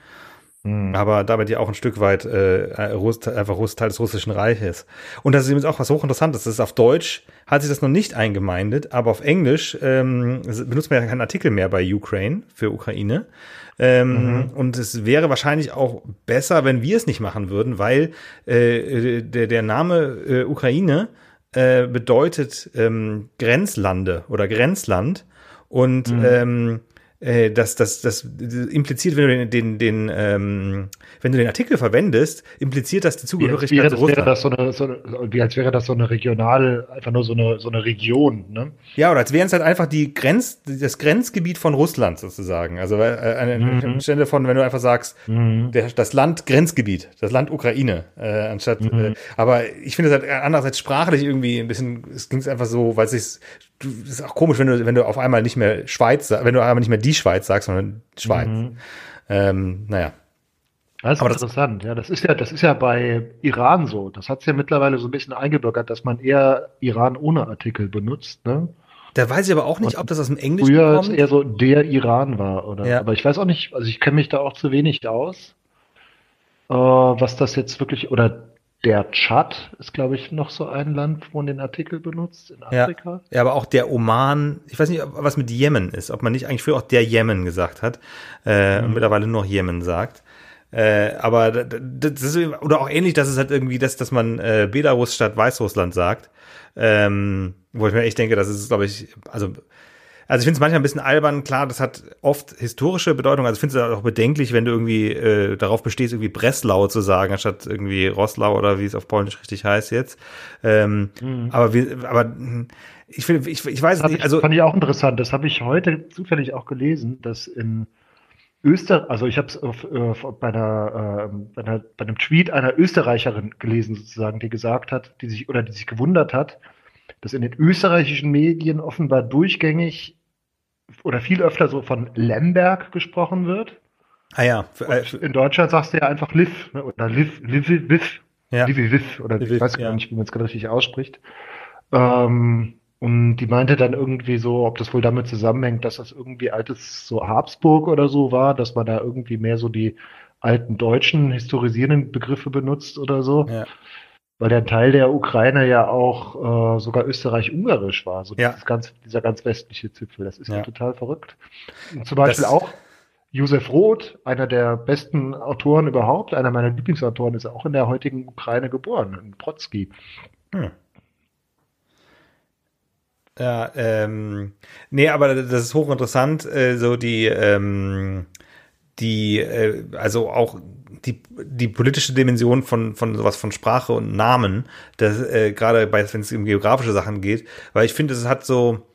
Mhm. Aber damit ja auch ein Stück weit äh, einfach Russ, Teil des Russischen Reiches. Und das ist eben auch was hochinteressantes. Das ist auf Deutsch, hat sich das noch nicht eingemeindet, aber auf Englisch ähm, benutzt man ja keinen Artikel mehr bei Ukraine für Ukraine. Ähm, mhm. Und es wäre wahrscheinlich auch besser, wenn wir es nicht machen würden, weil äh, der, der Name äh, Ukraine äh, bedeutet ähm, Grenzlande oder Grenzland. Und mhm. ähm, äh, das, das, das impliziert, wenn du den, den, den ähm, wenn du den Artikel verwendest, impliziert das die Zugehörigkeit wäre, zu Russland. Wäre das so eine, so eine, wie als wäre das so eine regional, einfach nur so eine, so eine Region, ne? Ja, oder als wären es halt einfach die Grenz, das Grenzgebiet von Russland sozusagen. Also äh, eine mhm. Stelle von, wenn du einfach sagst, mhm. der, das Land Grenzgebiet, das Land Ukraine, äh, anstatt, mhm. äh, aber ich finde es halt andererseits sprachlich irgendwie ein bisschen, es klingt einfach so, weil es sich du, das ist auch komisch, wenn du, wenn du auf einmal nicht mehr Schweiz, wenn du einmal nicht mehr die Schweiz sagst, sondern Schweiz. Mhm. Ähm, naja. Das ist Aber interessant, das, ja. Das ist ja, das ist ja bei Iran so. Das hat es ja mittlerweile so ein bisschen eingebürgert, dass man eher Iran ohne Artikel benutzt, ne? Da weiß ich aber auch nicht, ob das aus dem Englischen früher kommt. Früher eher so der Iran war, oder? Ja. Aber ich weiß auch nicht, also ich kenne mich da auch zu wenig aus, äh, was das jetzt wirklich, oder der Tschad ist, glaube ich, noch so ein Land, wo man den Artikel benutzt in Afrika. Ja, ja, aber auch der Oman, ich weiß nicht, was mit Jemen ist, ob man nicht eigentlich früher auch der Jemen gesagt hat äh, mhm. und mittlerweile nur Jemen sagt. Äh, aber das ist, oder auch ähnlich, dass es halt irgendwie das, dass man äh, Belarus statt Weißrussland sagt. Ähm, wo ich mir echt denke, das ist, glaube ich, also also ich finde es manchmal ein bisschen albern, klar, das hat oft historische Bedeutung. Also ich finde es auch bedenklich, wenn du irgendwie äh, darauf bestehst, irgendwie Breslau zu sagen, anstatt irgendwie Roslau oder wie es auf Polnisch richtig heißt jetzt. Ähm, mhm. Aber wir, aber ich finde, ich, ich weiß das nicht. Also fand ich auch interessant. Das habe ich heute zufällig auch gelesen, dass in Österreich, also ich habe es äh, bei, einer, äh, bei, einer, bei einem Tweet einer Österreicherin gelesen, sozusagen, die gesagt hat, die sich oder die sich gewundert hat, dass in den österreichischen Medien offenbar durchgängig oder viel öfter so von Lemberg gesprochen wird. Ah ja. Äh, in Deutschland sagst du ja einfach Liv ne? oder Liv, Liv, Liv, ja. Liv, Liv oder Liv, ich weiß gar ja. nicht, wie man es gerade richtig ausspricht. Ähm, und die meinte dann irgendwie so, ob das wohl damit zusammenhängt, dass das irgendwie altes so Habsburg oder so war, dass man da irgendwie mehr so die alten deutschen historisierenden Begriffe benutzt oder so. Ja weil der Teil der Ukraine ja auch äh, sogar österreich-ungarisch war, so ja. ganz, dieser ganz westliche Zipfel. Das ist ja, ja total verrückt. Und zum Beispiel das auch Josef Roth, einer der besten Autoren überhaupt, einer meiner Lieblingsautoren, ist auch in der heutigen Ukraine geboren, in Brodsky. Hm. Ja, ähm, nee, aber das ist hochinteressant, äh, so die, ähm, die, äh, also auch die, die politische Dimension von, von sowas von Sprache und Namen, das, äh, gerade bei, wenn es um geografische Sachen geht, weil ich finde, es hat so,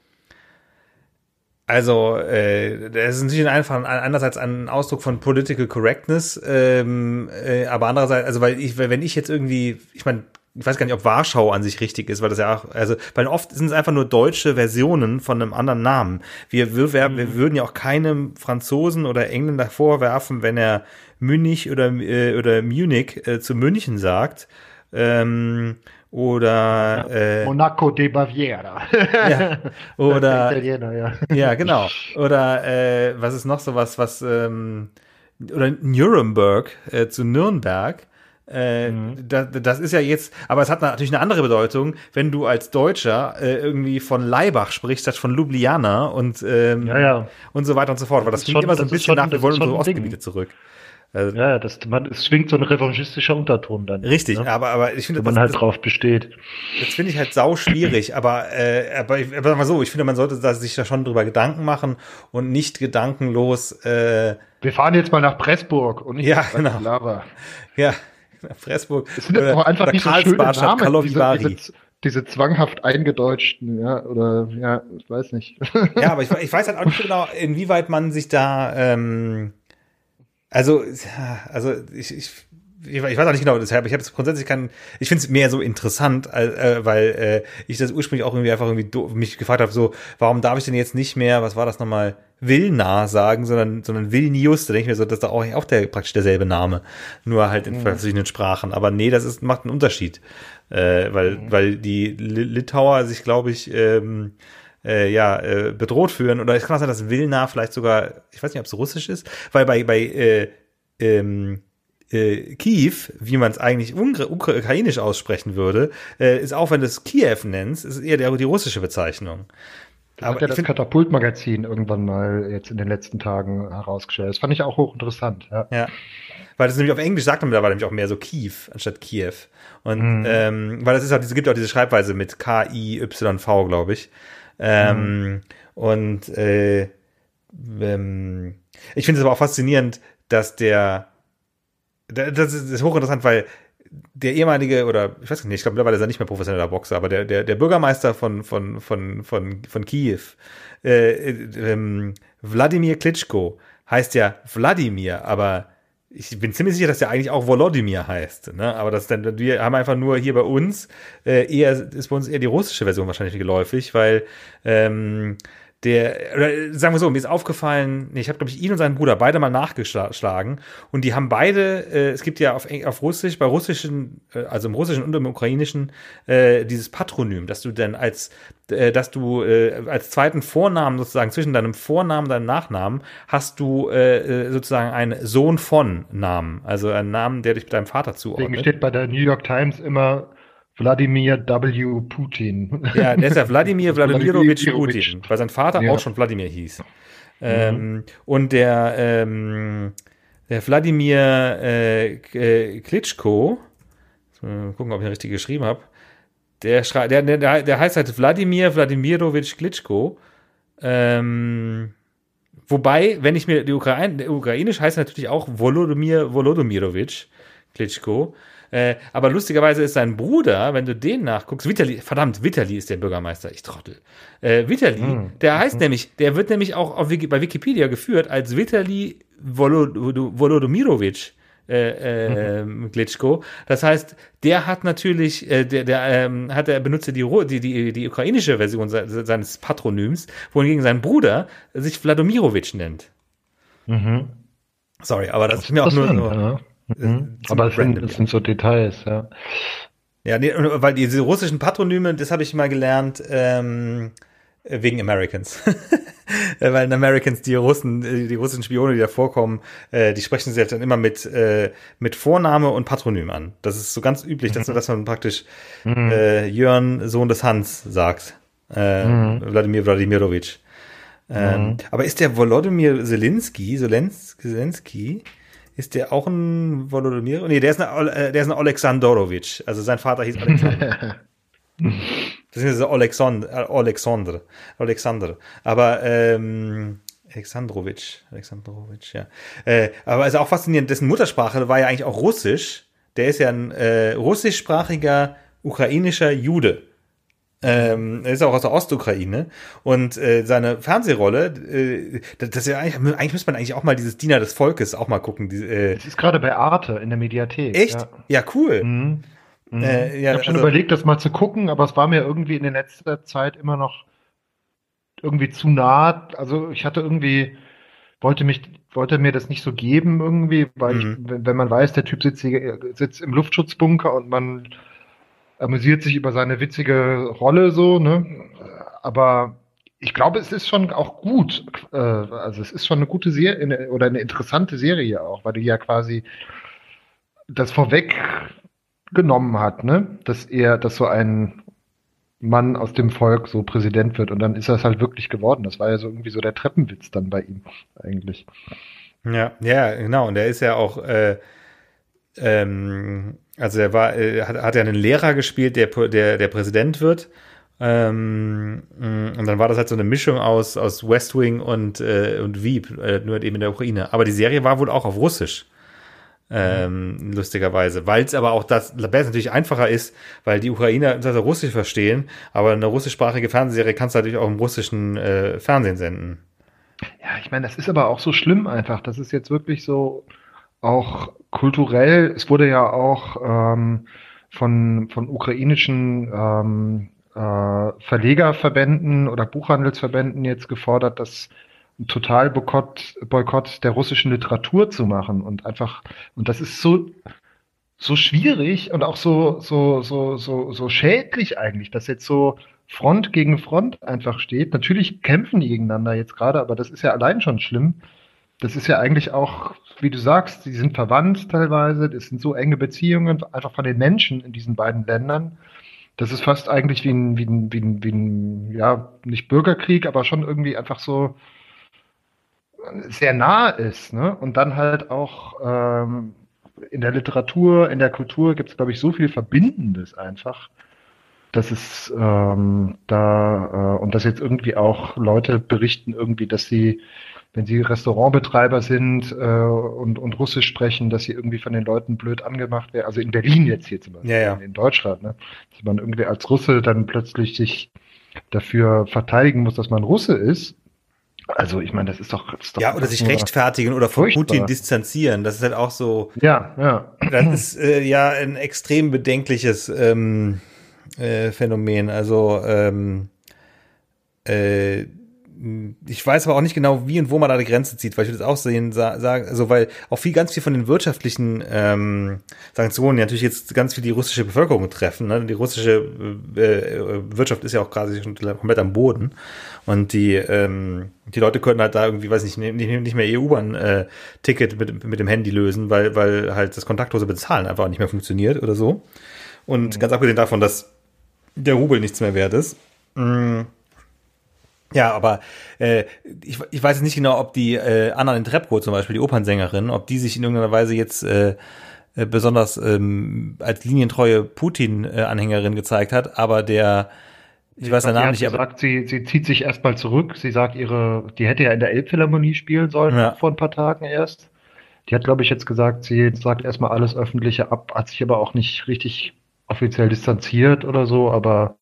also, äh, das ist natürlich einfach einerseits ein Ausdruck von Political Correctness, ähm, äh, aber andererseits, also weil ich, wenn ich jetzt irgendwie, ich meine, ich weiß gar nicht, ob Warschau an sich richtig ist, weil das ja auch, also, weil oft sind es einfach nur deutsche Versionen von einem anderen Namen. Wir, wir, wir, wir mhm. würden ja auch keinem Franzosen oder Engländer vorwerfen, wenn er Münich oder, äh, oder Munich äh, zu München sagt. Ähm, oder äh, Monaco de Baviera. ja, oder Italiener, ja. ja, genau. Oder äh, was ist noch so was, was ähm, oder Nuremberg äh, zu Nürnberg. Äh, mhm. das, das ist ja jetzt, aber es hat natürlich eine andere Bedeutung, wenn du als Deutscher äh, irgendwie von Leibach sprichst statt von Ljubljana und ähm, ja, ja. und so weiter und so fort, weil das, das klingt schon, immer so ein bisschen schon, nach, wir wollen unsere Ostgebiete zurück. Also, ja, das, man, es schwingt so ein revanchistischer Unterton dann. Richtig, ne? aber, aber ich finde, Wenn man halt das, drauf besteht. Das finde ich halt sau schwierig, aber, äh, aber, ich, aber mal so, ich finde, man sollte da, sich da schon drüber Gedanken machen und nicht gedankenlos, äh, Wir fahren jetzt mal nach Pressburg und nicht ja, nach genau. Lava. Ja, Pressburg. Es sind oder, auch einfach nicht so schöne Namen, diese, diese, diese zwanghaft eingedeutschten, ja, oder, ja, ich weiß nicht. Ja, aber ich, ich weiß halt auch nicht genau, inwieweit man sich da, ähm, also, also ich, ich, ich weiß auch nicht genau, deshalb, ich habe es grundsätzlich keinen, ich finde es mehr so interessant, äh, weil äh, ich das ursprünglich auch irgendwie einfach irgendwie mich gefragt habe, so, warum darf ich denn jetzt nicht mehr, was war das nochmal, Vilna sagen, sondern, sondern Vilnius, da denke ich mir so, das ist auch, auch der, praktisch derselbe Name, nur halt in mhm. verschiedenen Sprachen. Aber nee, das ist, macht einen Unterschied, äh, weil, mhm. weil die Litauer sich, glaube ich, ähm, äh, ja, äh, bedroht fühlen. Oder es kann auch sein, dass Vilna vielleicht sogar, ich weiß nicht, ob es russisch ist, weil bei, bei äh, ähm, äh, Kiew, wie man es eigentlich ukrainisch aussprechen würde, äh, ist auch wenn du es Kiew nennst, ist eher der, die russische Bezeichnung. Das Aber hat ja das Katapultmagazin irgendwann mal jetzt in den letzten Tagen herausgestellt. Das fand ich auch hochinteressant. Ja. ja. Weil das nämlich auf Englisch sagt man mittlerweile nämlich auch mehr so Kiew anstatt Kiew. Und mhm. ähm, weil das ist auch, es gibt auch diese Schreibweise mit K-I-Y-V, glaube ich. Ähm, mhm. Und äh, ähm, ich finde es aber auch faszinierend, dass der, das ist, das ist hochinteressant, weil der ehemalige, oder ich weiß nicht, ich glaube mittlerweile ist er nicht mehr professioneller Boxer, aber der, der, der Bürgermeister von, von, von, von, von Kiew, äh, äh, ähm, Wladimir Klitschko, heißt ja Wladimir, aber ich bin ziemlich sicher, dass der eigentlich auch Volodymyr heißt. Ne? Aber das dann, wir haben einfach nur hier bei uns äh, eher ist bei uns eher die russische Version wahrscheinlich geläufig, weil ähm, der, oder sagen wir so, mir ist aufgefallen, ich habe, glaube ich, ihn und seinen Bruder beide mal nachgeschlagen und die haben beide, äh, es gibt ja auf, auf Russisch, bei russischen, äh, also im russischen und im ukrainischen, äh, dieses Patronym, dass du dann als, äh, dass du äh, als zweiten Vornamen sozusagen zwischen deinem Vornamen und deinem Nachnamen hast du äh, äh sozusagen einen Sohn von Namen, also einen Namen, der dich mit deinem Vater zuordnet. Deswegen steht bei der New York Times immer Wladimir W. Putin. Ja, der ist ja Wladimir Wladimirovich Putin, weil sein Vater ja. auch schon Wladimir hieß. Ähm, mhm. und der, ähm, der Wladimir äh, äh, Klitschko, mal gucken, ob ich ihn richtig geschrieben habe, der, der, der, der heißt halt Wladimir Wladimirovich Klitschko. Ähm, wobei, wenn ich mir die Ukraine, ukrainisch heißt natürlich auch Volodymyr Volodymyrovich Klitschko. Äh, aber lustigerweise ist sein Bruder, wenn du den nachguckst, Vitali, verdammt, Vitali ist der Bürgermeister, ich trottel. Äh, Vitali, mhm. der heißt mhm. nämlich, der wird nämlich auch auf, bei Wikipedia geführt als Vitali Volodymyrovich. Äh, äh, mhm. Glitschko. Das heißt, der hat natürlich, äh, der, der ähm, hat er benutzte die, die, die, die ukrainische Version seines Patronyms, wohingegen sein Bruder sich Wladimirovich nennt. Mhm. Sorry, aber das, das ist mir auch nur, nur Mhm. Aber es sind, das sind so Details, ja. Ja, nee, weil diese russischen Patronyme, das habe ich mal gelernt, ähm, wegen Americans. weil in Americans die Russen, die russischen Spione, die da vorkommen, äh, die sprechen sich halt dann immer mit, äh, mit Vorname und Patronym an. Das ist so ganz üblich, dass, mhm. dass man praktisch mhm. äh, Jörn, Sohn des Hans, sagt. Äh, mhm. Wladimir Wladimirovich. Ähm, mhm. Aber ist der Volodymyr Zelensky, Zelensky, Zelensky ist der auch ein Volodymyr? Nee, der ist ein, äh, der ist ein Alexandrowitsch. Also sein Vater hieß Alexander. das ist Alexander, Alexander, Alexander. Aber ähm, Alexandrowitsch, Alexandrowitsch, ja. Äh, aber es ist auch faszinierend, dessen Muttersprache war ja eigentlich auch Russisch. Der ist ja ein äh, russischsprachiger ukrainischer Jude. Ähm, er ist auch aus der Ostukraine und äh, seine Fernsehrolle, äh, das, das ist ja eigentlich, eigentlich müsste man eigentlich auch mal dieses Diener des Volkes auch mal gucken. Die, äh, das ist gerade bei Arte in der Mediathek. Echt? Ja, ja cool. Mhm. Mhm. Äh, ja, ich habe schon also, überlegt, das mal zu gucken, aber es war mir irgendwie in der letzten Zeit immer noch irgendwie zu nah. Also ich hatte irgendwie, wollte mich, wollte mir das nicht so geben irgendwie, weil mhm. ich, wenn man weiß, der Typ sitzt, hier, sitzt im Luftschutzbunker und man amüsiert sich über seine witzige Rolle so, ne? Aber ich glaube, es ist schon auch gut. Äh, also es ist schon eine gute Serie oder eine interessante Serie auch, weil du ja quasi das vorweggenommen hat, ne? Dass er, dass so ein Mann aus dem Volk so Präsident wird und dann ist das halt wirklich geworden. Das war ja so irgendwie so der Treppenwitz dann bei ihm eigentlich. Ja, ja, genau. Und er ist ja auch, äh, ähm, also er war, äh, hat, hat ja einen Lehrer gespielt, der, der, der Präsident wird. Ähm, und dann war das halt so eine Mischung aus, aus West Wing und, äh, und Wieb, äh, nur eben in der Ukraine. Aber die Serie war wohl auch auf Russisch. Ähm, lustigerweise. Weil es aber auch das, es natürlich einfacher ist, weil die Ukrainer das Russisch verstehen, aber eine russischsprachige Fernsehserie kannst du natürlich auch im russischen äh, Fernsehen senden. Ja, ich meine, das ist aber auch so schlimm einfach. Das ist jetzt wirklich so auch kulturell. Es wurde ja auch ähm, von, von ukrainischen ähm, äh, Verlegerverbänden oder Buchhandelsverbänden jetzt gefordert, dass ein Totalboykott Boykott der russischen Literatur zu machen und einfach und das ist so so schwierig und auch so so so so so schädlich eigentlich, dass jetzt so Front gegen Front einfach steht. Natürlich kämpfen die gegeneinander jetzt gerade, aber das ist ja allein schon schlimm. Das ist ja eigentlich auch, wie du sagst, sie sind verwandt teilweise. Es sind so enge Beziehungen einfach von den Menschen in diesen beiden Ländern. Das ist fast eigentlich wie ein, wie ein, wie ein, wie ein ja, nicht Bürgerkrieg, aber schon irgendwie einfach so sehr nah ist. Ne? Und dann halt auch ähm, in der Literatur, in der Kultur gibt es, glaube ich, so viel Verbindendes einfach dass es ähm, da äh, und dass jetzt irgendwie auch Leute berichten irgendwie, dass sie, wenn sie Restaurantbetreiber sind äh, und, und Russisch sprechen, dass sie irgendwie von den Leuten blöd angemacht werden. Also in Berlin jetzt hier zum Beispiel, ja, ja. in Deutschland, ne? dass man irgendwie als Russe dann plötzlich sich dafür verteidigen muss, dass man Russe ist. Also ich meine, das ist doch, das ist doch ja oder sich rechtfertigen oder von Putin distanzieren. Das ist halt auch so. Ja, ja. Das ist äh, ja ein extrem bedenkliches ähm, äh, Phänomen. Also ähm, äh, ich weiß aber auch nicht genau, wie und wo man da die Grenze zieht, weil ich würde das auch sehen, sagen, also weil auch viel, ganz viel von den wirtschaftlichen ähm, Sanktionen natürlich jetzt ganz viel die russische Bevölkerung treffen. Ne? Die russische äh, Wirtschaft ist ja auch quasi schon komplett am Boden und die ähm, die Leute können halt da irgendwie, weiß ich nicht, nicht mehr ihr U-Bahn-Ticket äh, mit, mit dem Handy lösen, weil weil halt das kontaktlose Bezahlen einfach nicht mehr funktioniert oder so. Und mhm. ganz abgesehen davon, dass der Rubel nichts mehr wert ist. Mm. Ja, aber äh, ich, ich weiß jetzt nicht genau, ob die äh, Anna Trepko zum Beispiel, die Opernsängerin, ob die sich in irgendeiner Weise jetzt äh, äh, besonders ähm, als linientreue Putin-Anhängerin gezeigt hat, aber der ich sie weiß den Namen nicht, gesagt, aber sie, sie zieht sich erstmal zurück. Sie sagt, ihre, die hätte ja in der Elbphilharmonie spielen sollen ja. vor ein paar Tagen erst. Die hat, glaube ich, jetzt gesagt, sie sagt erstmal alles Öffentliche ab, hat sich aber auch nicht richtig offiziell distanziert oder so, aber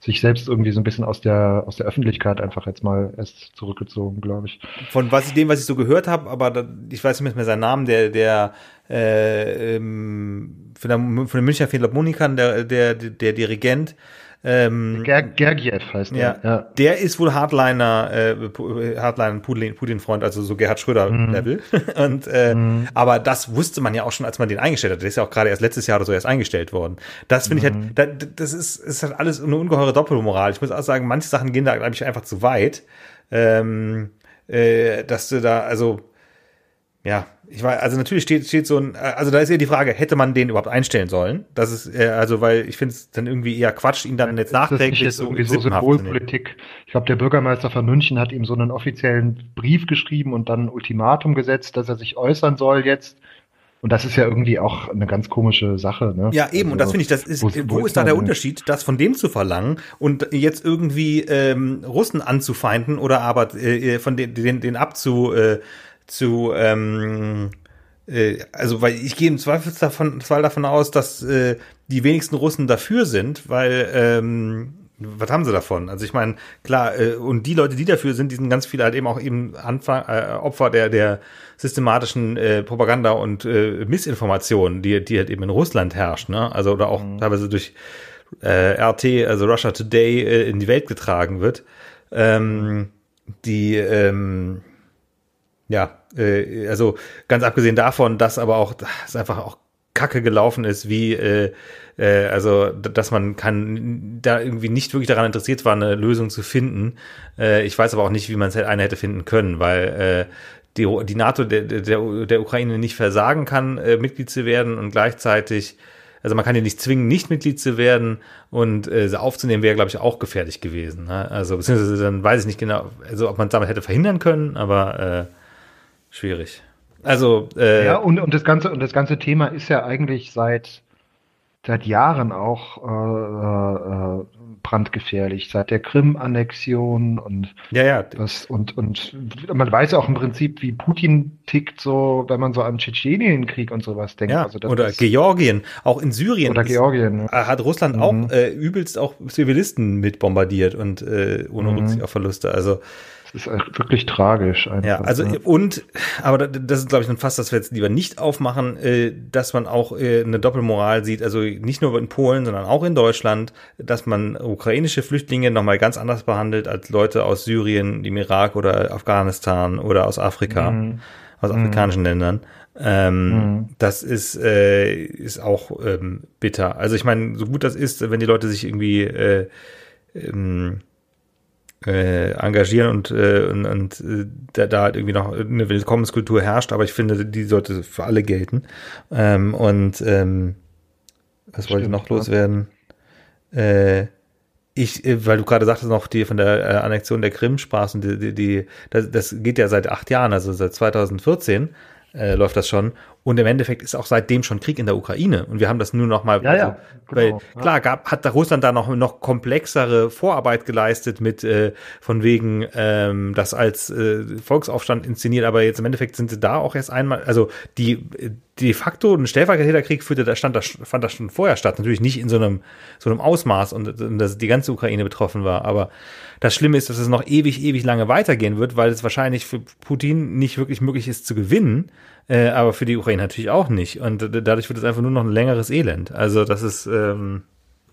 sich selbst irgendwie so ein bisschen aus der aus der Öffentlichkeit einfach jetzt mal erst zurückgezogen, glaube ich. Von was ich dem, was ich so gehört habe, aber da, ich weiß nicht mehr seinen Namen, der der äh, ähm, von, der, von den Münchner Philharmonikern, der der der Dirigent, ähm, Ger Gergiev heißt der. Ja, ja. Der ist wohl Hardliner, äh, Hardliner Putin-Freund, also so Gerhard Schröder-Level. Mhm. Und äh, mhm. aber das wusste man ja auch schon, als man den eingestellt hat. Der ist ja auch gerade erst letztes Jahr oder so erst eingestellt worden. Das finde ich halt, mhm. das ist, ist halt alles eine ungeheure Doppelmoral. Ich muss auch sagen, manche Sachen gehen da, glaube ich, einfach zu weit. Ähm, äh, dass du da, also ja, ich weiß, also natürlich steht, steht so ein, also da ist ja die Frage, hätte man den überhaupt einstellen sollen? Das ist, äh, also weil ich finde es dann irgendwie eher Quatsch, ihn dann jetzt nachträglich das irgendwie so Symbolpolitik. Ich glaube, der Bürgermeister von München hat ihm so einen offiziellen Brief geschrieben und dann ein Ultimatum gesetzt, dass er sich äußern soll jetzt. Und das ist ja irgendwie auch eine ganz komische Sache. Ne? Ja, eben. Also, und das also, finde ich, das ist, wo, wo, wo ist da der Unterschied, das von dem zu verlangen und jetzt irgendwie ähm, Russen anzufeinden oder aber äh, von den, den, den abzu äh, zu ähm, äh, also weil ich gehe im Zweifel davon, Zweifel davon aus, dass äh, die wenigsten Russen dafür sind, weil ähm, was haben sie davon? Also ich meine, klar, äh, und die Leute, die dafür sind, die sind ganz viele halt eben auch eben Anfang, äh, Opfer der, der systematischen äh, Propaganda und äh, Missinformation, die, die halt eben in Russland herrscht, ne? Also oder auch mhm. teilweise durch äh, RT, also Russia Today, äh, in die Welt getragen wird. Ähm, die ähm, ja, äh, also ganz abgesehen davon, dass aber auch es einfach auch Kacke gelaufen ist, wie äh, äh, also dass man kann da irgendwie nicht wirklich daran interessiert war, eine Lösung zu finden. Äh, ich weiß aber auch nicht, wie man es eine hätte finden können, weil äh, die, die NATO der, der, der Ukraine nicht versagen kann, äh, Mitglied zu werden und gleichzeitig, also man kann ja nicht zwingen, nicht Mitglied zu werden und äh, sie aufzunehmen wäre, glaube ich, auch gefährlich gewesen. Ne? Also beziehungsweise dann weiß ich nicht genau, also ob man es damit hätte verhindern können, aber äh, schwierig. Also äh, ja und und das ganze und das ganze Thema ist ja eigentlich seit seit Jahren auch äh, äh, brandgefährlich, seit der Krim-Annexion und ja, ja. Das, und, und man weiß auch im Prinzip, wie Putin tickt, so wenn man so an Tschetschenienkrieg und sowas denkt. Ja, also oder ist, Georgien, auch in Syrien. Oder ist, Georgien. Ja. Hat Russland mhm. auch äh, übelst auch Zivilisten mit bombardiert und äh, ohne mhm. Rücksicht auf Verluste. Also das ist wirklich tragisch. Einfach. Ja, also und, aber das ist, glaube ich, ein Fass, das wir jetzt lieber nicht aufmachen, äh, dass man auch äh, eine Doppelmoral sieht, also nicht nur in Polen, sondern auch in Deutschland, dass man ukrainische Flüchtlinge nochmal ganz anders behandelt als Leute aus Syrien, dem Irak oder Afghanistan oder aus Afrika, mhm. aus afrikanischen mhm. Ländern. Ähm, mhm. Das ist, äh, ist auch ähm, bitter. Also ich meine, so gut das ist, wenn die Leute sich irgendwie äh, ähm, äh, engagieren und, äh, und, und äh, da, da halt irgendwie noch eine Willkommenskultur herrscht, aber ich finde, die sollte für alle gelten. Ähm, und ähm, was Stimmt, wollte ich noch loswerden? Äh, ich, äh, weil du gerade sagtest noch die von der äh, Annexion der Krim sprachst und die, die, die das, das geht ja seit acht Jahren, also seit 2014 äh, läuft das schon. Und im Endeffekt ist auch seitdem schon Krieg in der Ukraine. Und wir haben das nur noch mal, ja, also, ja, genau, weil klar gab, hat Russland da noch noch komplexere Vorarbeit geleistet mit äh, von wegen ähm, das als äh, Volksaufstand inszeniert. Aber jetzt im Endeffekt sind sie da auch erst einmal, also die de facto ein Stellvertreterkrieg führte, da stand das fand das schon vorher statt. Natürlich nicht in so einem so einem Ausmaß und, und dass die ganze Ukraine betroffen war. Aber das Schlimme ist, dass es noch ewig ewig lange weitergehen wird, weil es wahrscheinlich für Putin nicht wirklich möglich ist zu gewinnen äh, aber für die Ukraine natürlich auch nicht. Und dadurch wird es einfach nur noch ein längeres Elend. Also das ist, ähm,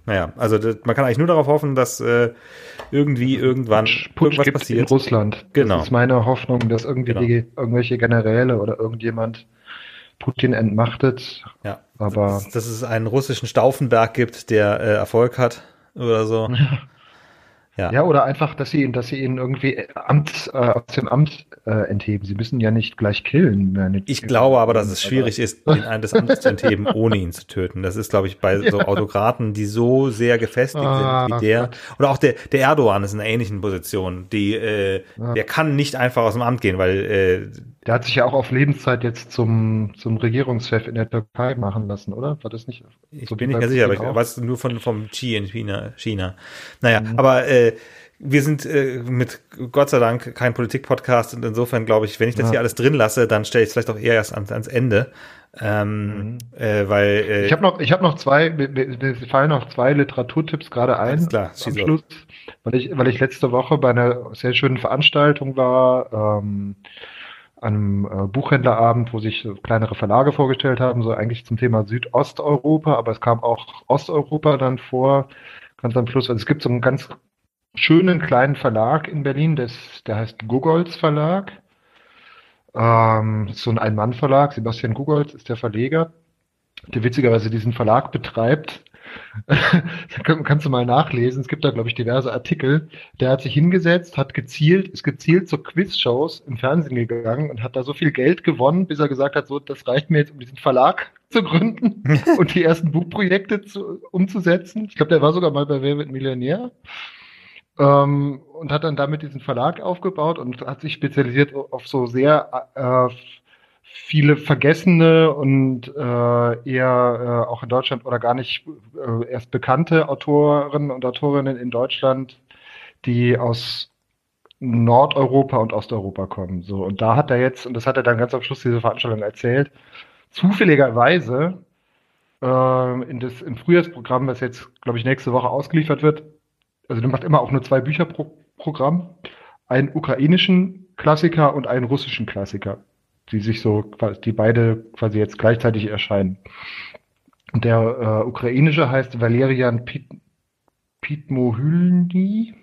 naja, also das, man kann eigentlich nur darauf hoffen, dass äh, irgendwie irgendwann Putsch irgendwas passiert. in Russland. Genau. Das ist meine Hoffnung, dass irgendwie genau. die, irgendwelche Generäle oder irgendjemand Putin entmachtet. Ja. Aber dass, dass es einen russischen Stauffenberg gibt, der äh, Erfolg hat oder so. Ja. Ja. ja, oder einfach, dass sie ihn, dass sie ihn irgendwie äh, Amt, äh, aus dem Amt äh, entheben. Sie müssen ja nicht gleich killen. Ich glaube aber, dass es schwierig ist, ihn des Amtes zu entheben, ohne ihn zu töten. Das ist, glaube ich, bei ja. so Autokraten, die so sehr gefestigt ah, sind wie der. Gott. Oder auch der, der Erdogan ist in einer ähnlichen Position. Die, äh, ja. Der kann nicht einfach aus dem Amt gehen, weil äh, der hat sich ja auch auf Lebenszeit jetzt zum, zum Regierungschef in der Türkei machen lassen, oder? War das nicht? Ich so bin nicht ganz sicher, aber ich weiß nur von, vom Xi in China. China. Naja, mhm. aber äh, wir sind äh, mit Gott sei Dank kein Politik-Podcast und insofern glaube ich, wenn ich das ja. hier alles drin lasse, dann stelle ich es vielleicht auch eher erst ans, ans Ende. Ähm, mhm. äh, weil äh, ich habe noch, ich habe noch zwei, mir, mir fallen noch zwei Literaturtipps gerade ein. Klar, am Schluss, weil ich, weil ich letzte Woche bei einer sehr schönen Veranstaltung war. Ähm, einem äh, Buchhändlerabend, wo sich kleinere Verlage vorgestellt haben, so eigentlich zum Thema Südosteuropa, aber es kam auch Osteuropa dann vor, ganz am Schluss. Also es gibt so einen ganz schönen kleinen Verlag in Berlin, das, der heißt Gugolz Verlag. Ähm, so ein Ein-Mann-Verlag, Sebastian Gugolz ist der Verleger, der witzigerweise diesen Verlag betreibt kannst du mal nachlesen. Es gibt da, glaube ich, diverse Artikel. Der hat sich hingesetzt, hat gezielt, ist gezielt zu Quizshows im Fernsehen gegangen und hat da so viel Geld gewonnen, bis er gesagt hat, so, das reicht mir jetzt, um diesen Verlag zu gründen und die ersten Buchprojekte zu, umzusetzen. Ich glaube, der war sogar mal bei Wer wird Millionär. Ähm, und hat dann damit diesen Verlag aufgebaut und hat sich spezialisiert auf so sehr äh, viele vergessene und äh, eher äh, auch in Deutschland oder gar nicht äh, erst bekannte Autoren und Autorinnen in Deutschland, die aus Nordeuropa und Osteuropa kommen. So und da hat er jetzt und das hat er dann ganz am Schluss dieser Veranstaltung erzählt, zufälligerweise äh, in das im Frühjahrsprogramm, das jetzt glaube ich nächste Woche ausgeliefert wird. Also du machst immer auch nur zwei Bücher pro Programm, einen ukrainischen Klassiker und einen russischen Klassiker die sich so, die beide quasi jetzt gleichzeitig erscheinen. Der äh, ukrainische heißt Valerian Pit Pitmohylny,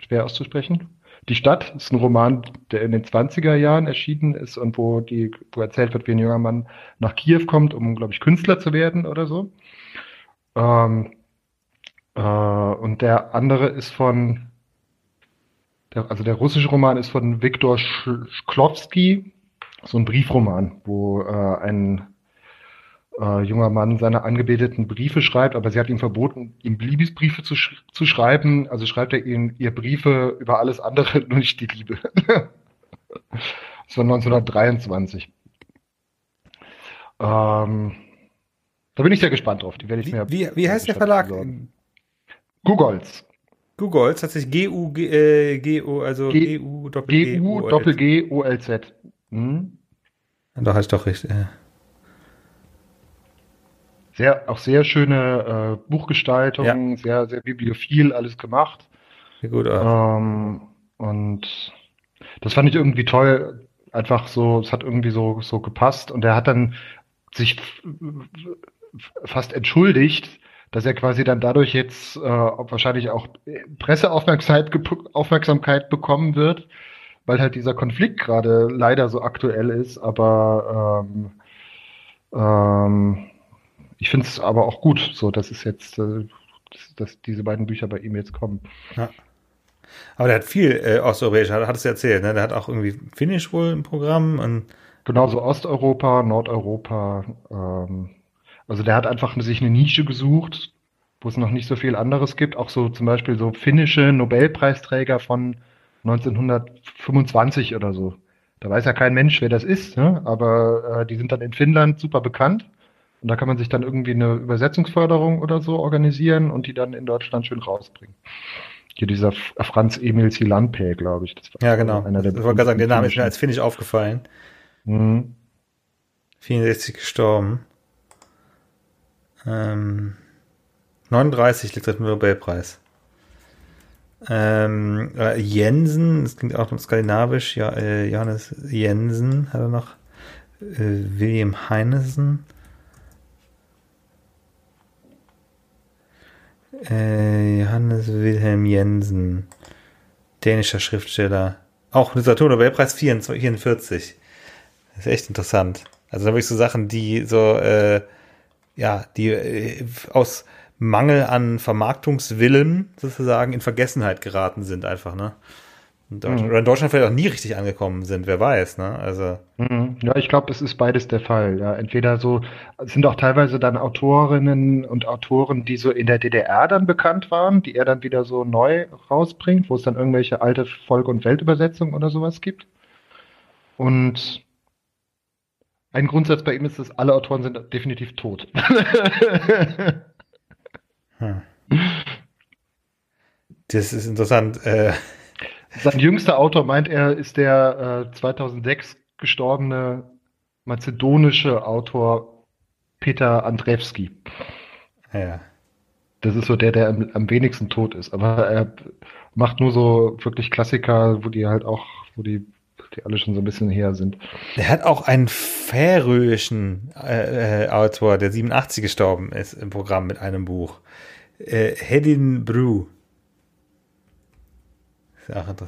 schwer auszusprechen. Die Stadt ist ein Roman, der in den 20er Jahren erschienen ist und wo, die, wo erzählt wird, wie ein junger Mann nach Kiew kommt, um, glaube ich, Künstler zu werden oder so. Ähm, äh, und der andere ist von Der, also der russische Roman ist von Viktor Shklovsky, so ein Briefroman, wo äh, ein äh, junger Mann seiner Angebeteten Briefe schreibt, aber sie hat ihm verboten, ihm Liebesbriefe zu, sch zu schreiben. Also schreibt er ihnen ihr Briefe über alles andere, nur nicht die Liebe. das war 1923. Ähm, da bin ich sehr gespannt drauf. Die werde ich wie, mir. Wie, wie heißt der Verlag? Googles. Googles hat sich G-U, äh, also G-U, Doppel-G, Doppel-G, O-L-Z. Hm? Da heißt doch richtig. Ja. Sehr, auch sehr schöne äh, Buchgestaltung, ja. sehr, sehr bibliophil alles gemacht. Sehr gut, ähm, und das fand ich irgendwie toll. Einfach so, es hat irgendwie so, so gepasst. Und er hat dann sich fast entschuldigt, dass er quasi dann dadurch jetzt äh, wahrscheinlich auch Presseaufmerksamkeit bekommen wird, weil halt dieser Konflikt gerade leider so aktuell ist. Aber ähm, ähm, ich finde es aber auch gut, so dass es jetzt, äh, dass, dass, diese beiden Bücher bei ihm jetzt kommen. Ja. Aber der hat viel äh, osteuropäisch, hat, hat es erzählt, ne? Der hat auch irgendwie Finnisch wohl im Programm und Genauso Osteuropa, Nordeuropa. Ähm, also der hat einfach sich eine Nische gesucht, wo es noch nicht so viel anderes gibt. Auch so zum Beispiel so finnische Nobelpreisträger von 1925 oder so. Da weiß ja kein Mensch, wer das ist, ne? aber äh, die sind dann in Finnland super bekannt. Und da kann man sich dann irgendwie eine Übersetzungsförderung oder so organisieren und die dann in Deutschland schön rausbringen. Hier dieser Franz Emil Silanpe, glaube ich. ja, genau. Einer der ich wollte sagen, der Name ist mir als Finnisch aufgefallen. Mhm. 64 gestorben. Ähm, 39 liegt dem Nobelpreis. Ähm, äh, Jensen, das klingt auch skandinavisch, ja, äh, Johannes Jensen hat er noch. Äh, William Heinesen. Äh, Johannes Wilhelm Jensen, dänischer Schriftsteller. Auch Literaturnobelpreis 44. Das ist echt interessant. Also da wirklich so Sachen, die so, äh, ja, die aus Mangel an Vermarktungswillen sozusagen in Vergessenheit geraten sind einfach, ne? In mhm. Oder in Deutschland vielleicht auch nie richtig angekommen sind, wer weiß, ne? Also. Mhm. Ja, ich glaube, es ist beides der Fall. Ja, entweder so sind auch teilweise dann Autorinnen und Autoren, die so in der DDR dann bekannt waren, die er dann wieder so neu rausbringt, wo es dann irgendwelche alte Volk- und Weltübersetzungen oder sowas gibt. Und ein Grundsatz bei ihm ist, dass alle Autoren sind definitiv tot. hm. Das ist interessant. Äh, sein jüngster Autor meint er, ist der äh, 2006 gestorbene mazedonische Autor Peter Andrzejewski. Ja. Das ist so der, der am, am, wenigsten tot ist. Aber er macht nur so wirklich Klassiker, wo die halt auch, wo die, die alle schon so ein bisschen her sind. Er hat auch einen färöischen äh, äh, Autor, der 87 gestorben ist, im Programm mit einem Buch. Äh, Hedin Bru.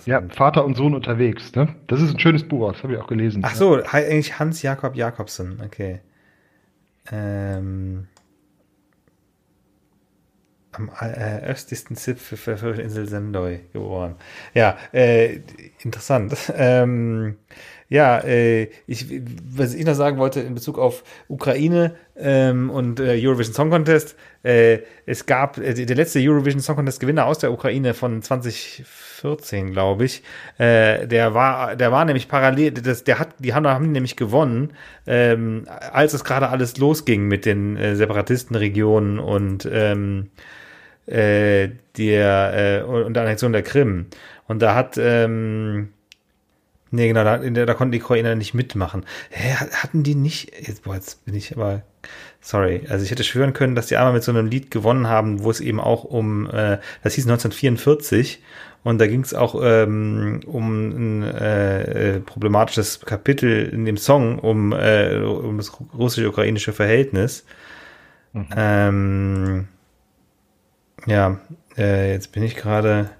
Ja, Vater und Sohn unterwegs, ne? Das ist ein schönes Buch, das habe ich auch gelesen. Ach so, eigentlich Hans Jakob Jakobsen, okay. Ähm, am äh, östlichsten Zipfel der Insel Sendoy geboren. Ja, äh, interessant. Ähm, ja, äh, ich, was ich noch sagen wollte in Bezug auf Ukraine ähm, und äh, Eurovision Song Contest, äh, es gab äh, der letzte Eurovision Song Contest Gewinner aus der Ukraine von 2014, glaube ich. Äh, der war, der war nämlich parallel, das, der hat, die haben, haben nämlich gewonnen, ähm, als es gerade alles losging mit den äh, Separatistenregionen und ähm, äh, der äh, und der Annexion der Krim. Und da hat ähm, Nee, genau, da, da konnten die Ukrainer nicht mitmachen. Hä, hatten die nicht, jetzt, boah, jetzt bin ich aber, sorry, also ich hätte schwören können, dass die einmal mit so einem Lied gewonnen haben, wo es eben auch um, äh, das hieß 1944 und da ging es auch ähm, um ein äh, problematisches Kapitel in dem Song, um, äh, um das russisch-ukrainische Verhältnis. Mhm. Ähm, ja, äh, jetzt bin ich gerade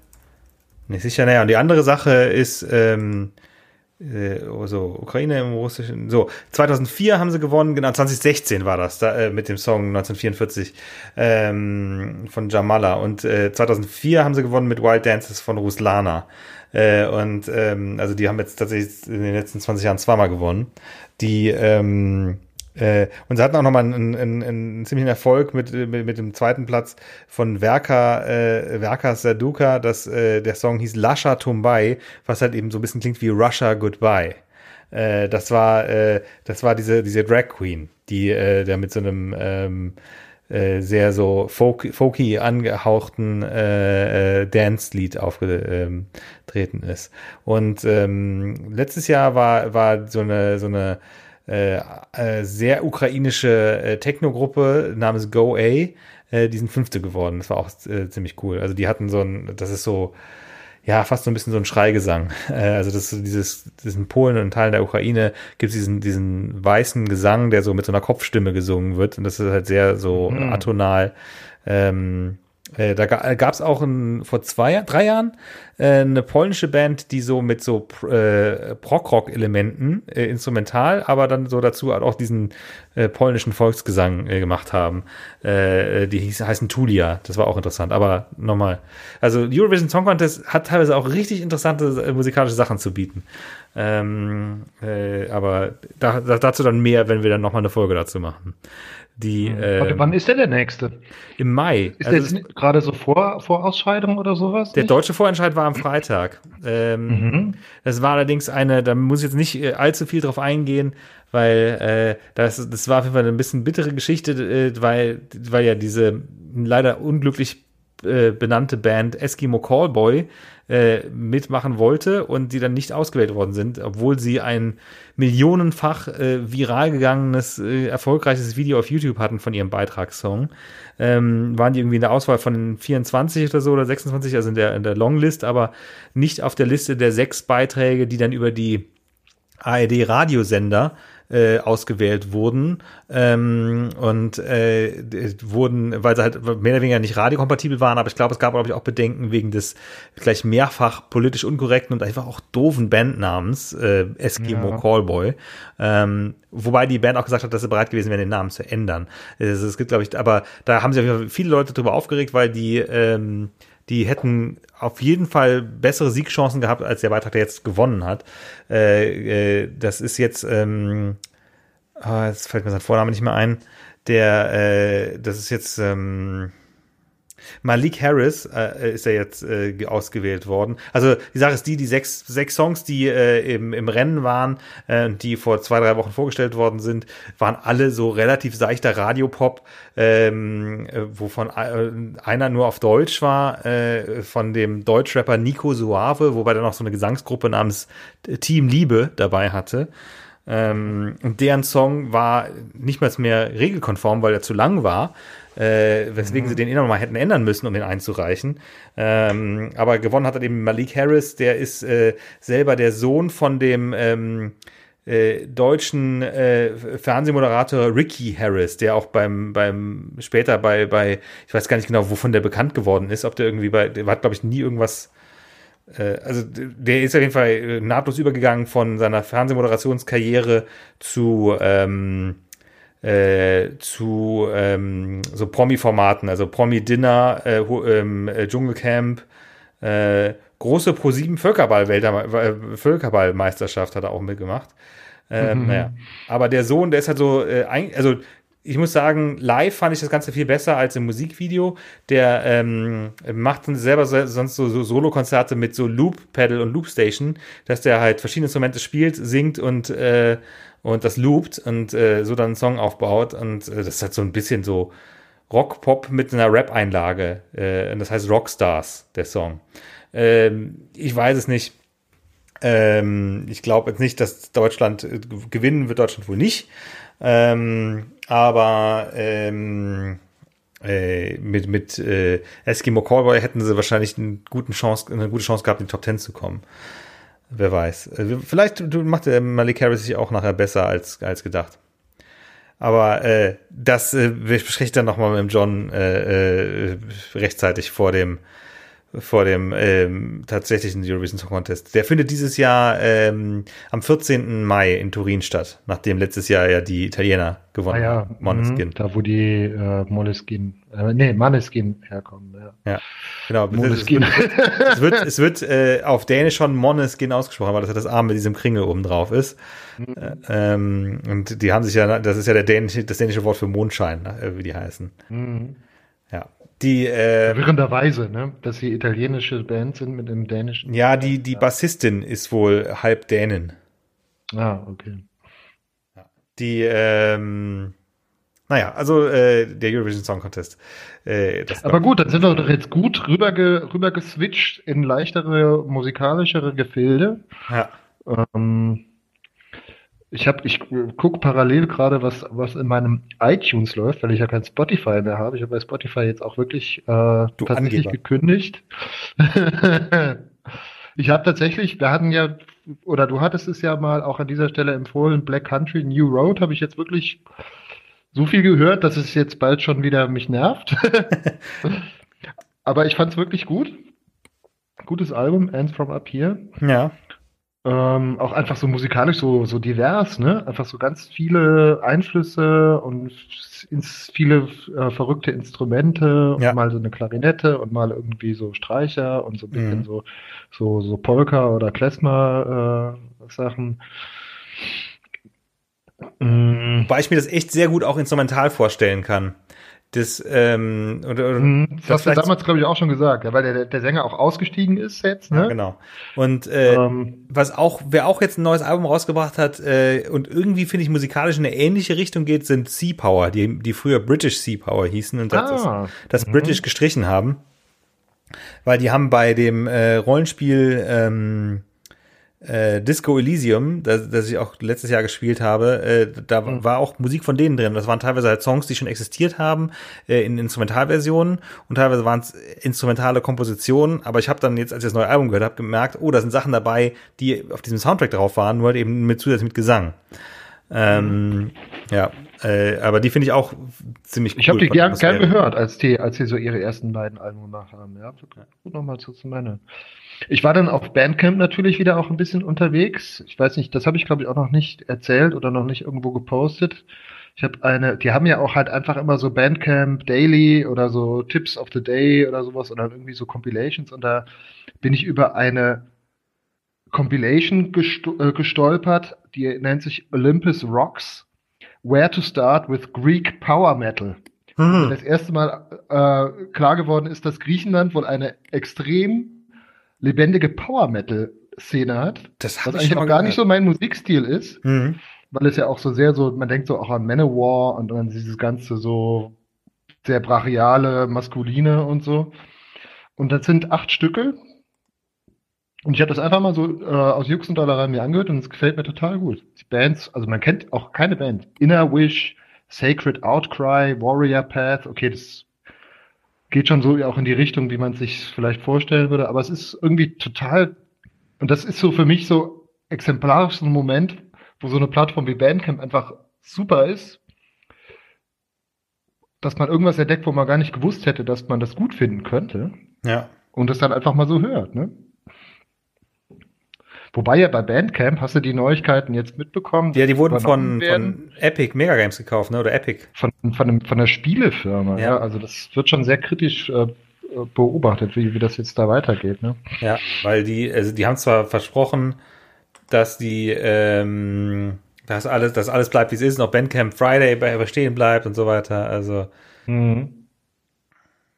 nicht sicher. Naja, und die andere Sache ist, ähm, äh, so, Ukraine im Russischen. So, 2004 haben sie gewonnen, genau, 2016 war das, da, äh, mit dem Song 1944 ähm, von Jamala. Und äh, 2004 haben sie gewonnen mit Wild Dances von Ruslana. Äh, und ähm, also die haben jetzt tatsächlich in den letzten 20 Jahren zweimal gewonnen. Die ähm, äh, und sie hatten auch nochmal einen, einen, einen ziemlichen Erfolg mit, mit, mit dem zweiten Platz von Werka, äh, Werka Saduka, das, äh, der Song hieß Lasha Tumbai, was halt eben so ein bisschen klingt wie Russia Goodbye. Äh, das war, äh, das war diese, diese Drag Queen, die äh, der mit so einem ähm, äh, sehr so folk, folky angehauchten äh, äh, Dance-Lied aufgetreten ist. Und ähm, letztes Jahr war, war so eine, so eine äh, äh, sehr ukrainische äh, Techno-Gruppe namens Go A, äh, die sind Fünfte geworden. Das war auch äh, ziemlich cool. Also die hatten so ein, das ist so, ja, fast so ein bisschen so ein Schreigesang. Äh, also das ist dieses, diesen Polen und Teilen der Ukraine gibt es diesen, diesen weißen Gesang, der so mit so einer Kopfstimme gesungen wird. Und das ist halt sehr so mhm. atonal. Ähm, äh, da gab es auch ein, vor zwei, drei Jahren äh, eine polnische Band, die so mit so äh, Prog-Rock-Elementen, äh, instrumental, aber dann so dazu auch diesen äh, polnischen Volksgesang äh, gemacht haben. Äh, die hieß, heißen Tulia, das war auch interessant. Aber nochmal, also Eurovision Song Contest hat teilweise auch richtig interessante äh, musikalische Sachen zu bieten. Ähm, äh, aber da, dazu dann mehr, wenn wir dann nochmal eine Folge dazu machen. Die, Warte, ähm, wann ist denn der nächste? Im Mai. Ist also der gerade so vor, vor Ausscheidung oder sowas? Der nicht? deutsche Vorentscheid war am Freitag. Ähm, mhm. Das war allerdings eine, da muss ich jetzt nicht äh, allzu viel drauf eingehen, weil äh, das, das war auf jeden Fall ein bisschen bittere Geschichte, äh, weil, weil ja diese leider unglücklich äh, benannte Band Eskimo Callboy äh, mitmachen wollte und die dann nicht ausgewählt worden sind, obwohl sie ein millionenfach äh, viral gegangenes, äh, erfolgreiches Video auf YouTube hatten von ihrem Beitragssong. Ähm, waren die irgendwie in der Auswahl von 24 oder so oder 26, also in der, in der Longlist, aber nicht auf der Liste der sechs Beiträge, die dann über die ARD-Radiosender äh, ausgewählt wurden ähm, und äh, wurden, weil sie halt mehr oder weniger nicht radiokompatibel waren, aber ich glaube, es gab, glaube ich, auch Bedenken wegen des gleich mehrfach politisch unkorrekten und einfach auch doofen Bandnamens äh, Eskimo ja. Callboy. Ähm, wobei die Band auch gesagt hat, dass sie bereit gewesen wären, den Namen zu ändern. Es, es gibt, glaube ich, aber da haben sich viele Leute darüber aufgeregt, weil die ähm, die hätten auf jeden Fall bessere Siegchancen gehabt, als der Beitrag, der jetzt gewonnen hat. Äh, äh, das ist jetzt, ähm, oh, jetzt fällt mir sein Vorname nicht mehr ein. Der, äh, das ist jetzt, ähm, Malik Harris äh, ist ja jetzt äh, ausgewählt worden. Also die Sache ist die, die sechs, sechs Songs, die äh, im, im Rennen waren äh, die vor zwei, drei Wochen vorgestellt worden sind, waren alle so relativ seichter Radiopop, ähm, äh, wovon äh, einer nur auf Deutsch war, äh, von dem Deutschrapper Nico Suave, wobei er noch so eine Gesangsgruppe namens Team Liebe dabei hatte. Ähm, und deren Song war nicht mal mehr regelkonform, weil er zu lang war äh, weswegen mhm. sie den eh noch mal hätten ändern müssen, um den einzureichen. Ähm, aber gewonnen hat er eben Malik Harris, der ist äh, selber der Sohn von dem ähm, äh, deutschen äh, Fernsehmoderator Ricky Harris, der auch beim, beim später bei, bei, ich weiß gar nicht genau, wovon der bekannt geworden ist, ob der irgendwie bei, der hat, glaube ich, nie irgendwas also der ist auf jeden Fall äh, nahtlos übergegangen von seiner Fernsehmoderationskarriere zu ähm, äh, zu ähm, so Promi-Formaten, also Promi-Dinner, äh, ähm, äh, Dschungelcamp, äh, große Pro7 Völkerball äh, Völkerballmeisterschaft hat er auch mitgemacht. Ähm, mhm. naja. Aber der Sohn, der ist halt so, äh, also ich muss sagen, live fand ich das Ganze viel besser als im Musikvideo. Der ähm, macht selber sonst so, so Solo-Konzerte mit so Loop-Pedal und Loop-Station, dass der halt verschiedene Instrumente spielt, singt und äh, und das loopt und äh, so dann einen Song aufbaut und äh, das ist halt so ein bisschen so Rock-Pop mit einer Rap-Einlage. Äh, und das heißt Rockstars, der Song. Ähm, ich weiß es nicht. Ähm, ich glaube jetzt nicht, dass Deutschland äh, gewinnen wird, Deutschland wohl nicht. Ähm, aber ähm, äh, mit, mit äh, Eskimo Callboy hätten sie wahrscheinlich eine, guten Chance, eine gute Chance gehabt, in die Top Ten zu kommen. Wer weiß. Äh, vielleicht macht der Malik Harris sich auch nachher besser als, als gedacht. Aber äh, das äh, bespreche ich dann nochmal mit dem John äh, äh, rechtzeitig vor dem, vor dem ähm, tatsächlichen Eurovision Song Contest. Der findet dieses Jahr ähm, am 14. Mai in Turin statt, nachdem letztes Jahr ja die Italiener gewonnen ah, ja. Moneskin. Mhm, da wo die äh, Moleskin, äh, nee, Maneskin herkommen. Ja, ja genau. Moneskin. Es wird, es wird, es wird äh, auf Dänisch schon Moneskin ausgesprochen, weil das ja das A mit diesem Kringel oben drauf ist. Mhm. Äh, ähm, und die haben sich ja, das ist ja der dänische, das dänische Wort für Mondschein, äh, wie die heißen. Mhm. Ja. Die, äh, Verwirrenderweise, ne? Dass sie italienische Band sind mit dem dänischen. Ja, die, die Bassistin ist wohl halb Dänin. Ah, okay. Die, ähm, naja, also äh, der Eurovision Song Contest. Äh, Aber gut, dann sind wir doch jetzt gut rüber, rüber geswitcht in leichtere, musikalischere Gefilde. Ja. Ähm, ich habe, ich gucke parallel gerade, was, was in meinem iTunes läuft, weil ich ja kein Spotify mehr habe. Ich habe bei Spotify jetzt auch wirklich äh, tatsächlich Angeber. gekündigt. ich habe tatsächlich, wir hatten ja, oder du hattest es ja mal auch an dieser Stelle empfohlen, Black Country New Road, habe ich jetzt wirklich so viel gehört, dass es jetzt bald schon wieder mich nervt. Aber ich fand es wirklich gut. Gutes Album, Ends from Up Here. Ja. Ähm, auch einfach so musikalisch so, so divers, ne? Einfach so ganz viele Einflüsse und ins, viele äh, verrückte Instrumente ja. und mal so eine Klarinette und mal irgendwie so Streicher und so ein bisschen mhm. so, so, so Polka oder Klezmer äh, Sachen. Mhm. Wobei ich mir das echt sehr gut auch instrumental vorstellen kann das ähm, oder, oder mhm, das, hast du damals glaube ich auch schon gesagt, ja, weil der, der Sänger auch ausgestiegen ist jetzt. Ne? Ja, genau. Und äh, ähm, was auch wer auch jetzt ein neues Album rausgebracht hat äh, und irgendwie finde ich musikalisch in eine ähnliche Richtung geht, sind Sea Power, die die früher British Sea Power hießen und das, ah, das, das British gestrichen haben, weil die haben bei dem äh, Rollenspiel ähm, äh, Disco Elysium, das, das ich auch letztes Jahr gespielt habe, äh, da mhm. war auch Musik von denen drin. Das waren teilweise halt Songs, die schon existiert haben, äh, in Instrumentalversionen und teilweise waren es instrumentale Kompositionen. Aber ich habe dann jetzt, als ich das neue Album gehört habe, gemerkt, oh, da sind Sachen dabei, die auf diesem Soundtrack drauf waren, nur halt eben mit zusätzlich mit Gesang. Ähm. Ja, äh, aber die finde ich auch ziemlich cool. Ich habe die gern, gern gehört, als die, als sie so ihre ersten beiden Alben gemacht haben. Ja, gut nochmal zu, zu meine. Ich war dann auf Bandcamp natürlich wieder auch ein bisschen unterwegs. Ich weiß nicht, das habe ich glaube ich auch noch nicht erzählt oder noch nicht irgendwo gepostet. Ich habe eine, die haben ja auch halt einfach immer so Bandcamp Daily oder so Tips of the Day oder sowas oder irgendwie so Compilations und da bin ich über eine Compilation äh, gestolpert, die nennt sich Olympus Rocks, Where to Start with Greek Power Metal. Hm. Das erste Mal äh, klar geworden ist, dass Griechenland wohl eine extrem lebendige Power Metal Szene hat. Das was eigentlich auch gar nicht so mein Musikstil ist, mhm. weil es ja auch so sehr so, man denkt so auch an Manowar und an dieses ganze so sehr brachiale, maskuline und so. Und das sind acht Stücke. Und ich habe das einfach mal so äh, aus Jux und Dollerei mir angehört und es gefällt mir total gut. Die Bands, also man kennt auch keine Band. Inner Wish, Sacred Outcry, Warrior Path, okay, das geht schon so auch in die Richtung, wie man sich vielleicht vorstellen würde, aber es ist irgendwie total, und das ist so für mich so exemplarisch so ein Moment, wo so eine Plattform wie Bandcamp einfach super ist, dass man irgendwas entdeckt, wo man gar nicht gewusst hätte, dass man das gut finden könnte. Ja. Und das dann einfach mal so hört, ne? Wobei ja bei Bandcamp hast du die Neuigkeiten jetzt mitbekommen. Ja, die wurden von, von Epic Mega Games gekauft, ne? Oder Epic. Von, von, einem, von der Spielefirma, ja. ja. Also das wird schon sehr kritisch äh, beobachtet, wie, wie das jetzt da weitergeht, ne? Ja, weil die, also die haben zwar versprochen, dass die, ähm, dass alles, dass alles bleibt, wie es ist, noch Bandcamp Friday bestehen bleibt und so weiter. Also. Mhm.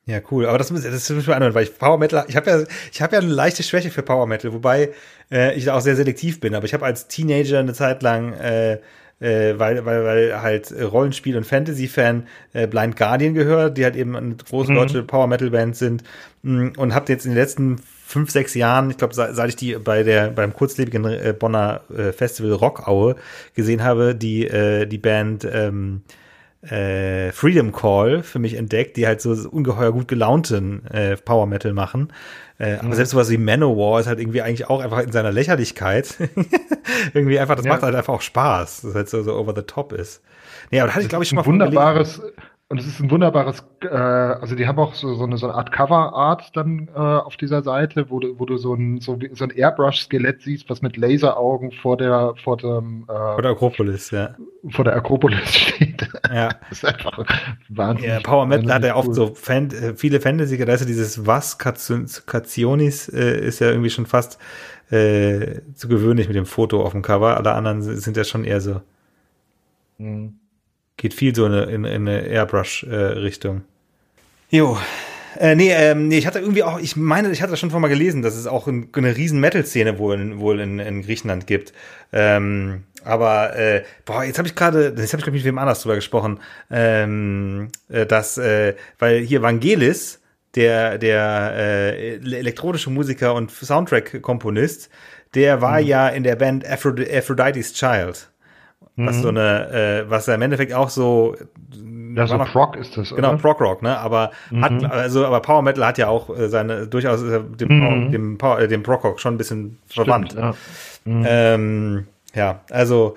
Ja, cool. Aber das, das ist mich anhören, weil ich Power Metal, ich habe ja, ich habe ja eine leichte Schwäche für Power Metal, wobei äh, ich da auch sehr selektiv bin. Aber ich habe als Teenager eine Zeit lang, äh, äh, weil, weil, weil halt Rollenspiel- und Fantasy-Fan äh, Blind Guardian gehört, die halt eben eine große mhm. deutsche Power Metal Band sind mh, mm, und habe jetzt in den letzten fünf, sechs Jahren, ich glaube, seit, seit ich die bei der beim kurzlebigen äh, Bonner äh, Festival Rockaue gesehen habe, die äh, die Band ähm, äh, Freedom Call für mich entdeckt, die halt so ungeheuer gut gelaunten äh, Power Metal machen. Äh, mhm. Aber selbst sowas wie Manowar ist halt irgendwie eigentlich auch einfach in seiner Lächerlichkeit. irgendwie einfach, das ja. macht halt einfach auch Spaß, dass halt so, so over the top ist. Nee, aber da hatte ich glaube ich schon mal wunderbares, Und es ist ein wunderbares, äh, also die haben auch so, so, eine, so eine Art Cover-Art dann äh, auf dieser Seite, wo du, wo du so ein, so, so ein Airbrush-Skelett siehst, was mit Laseraugen vor der, vor dem, äh, vor der Akropolis, ja. Vor der Akropolis steht. Ja. das ist einfach wahnsinnig. Ja, Power Metal hat ja oft cool. so Fan, äh, viele Fantasy, da ist ja dieses Was Kationis äh, ist ja irgendwie schon fast äh, zu gewöhnlich mit dem Foto auf dem Cover. Alle anderen sind ja schon eher so. Mhm geht viel so in, in, in eine Airbrush-Richtung. Äh, jo. Äh, nee, ähm, nee, ich hatte irgendwie auch, ich meine, ich hatte das schon vorher mal gelesen, dass es auch ein, eine riesen Metal-Szene wohl, in, wohl in, in Griechenland gibt. Ähm, aber äh, boah, jetzt habe ich gerade, jetzt habe ich glaube ich mit wem anders drüber gesprochen, ähm, äh, dass, äh, weil hier Vangelis, der der äh, elektronische Musiker und Soundtrack-Komponist, der war mhm. ja in der Band Aphrodite, Aphrodite's Child was mhm. so eine, äh, was ja im Endeffekt auch so ja, so noch, Prog ist das, Genau, Prog Rock, ne? Aber mhm. hat, also, aber Power Metal hat ja auch äh, seine, durchaus äh, dem, mhm. dem, Power, äh, dem Prog Rock schon ein bisschen Stimmt, verwandt. Ja. Mhm. Ähm, ja, also,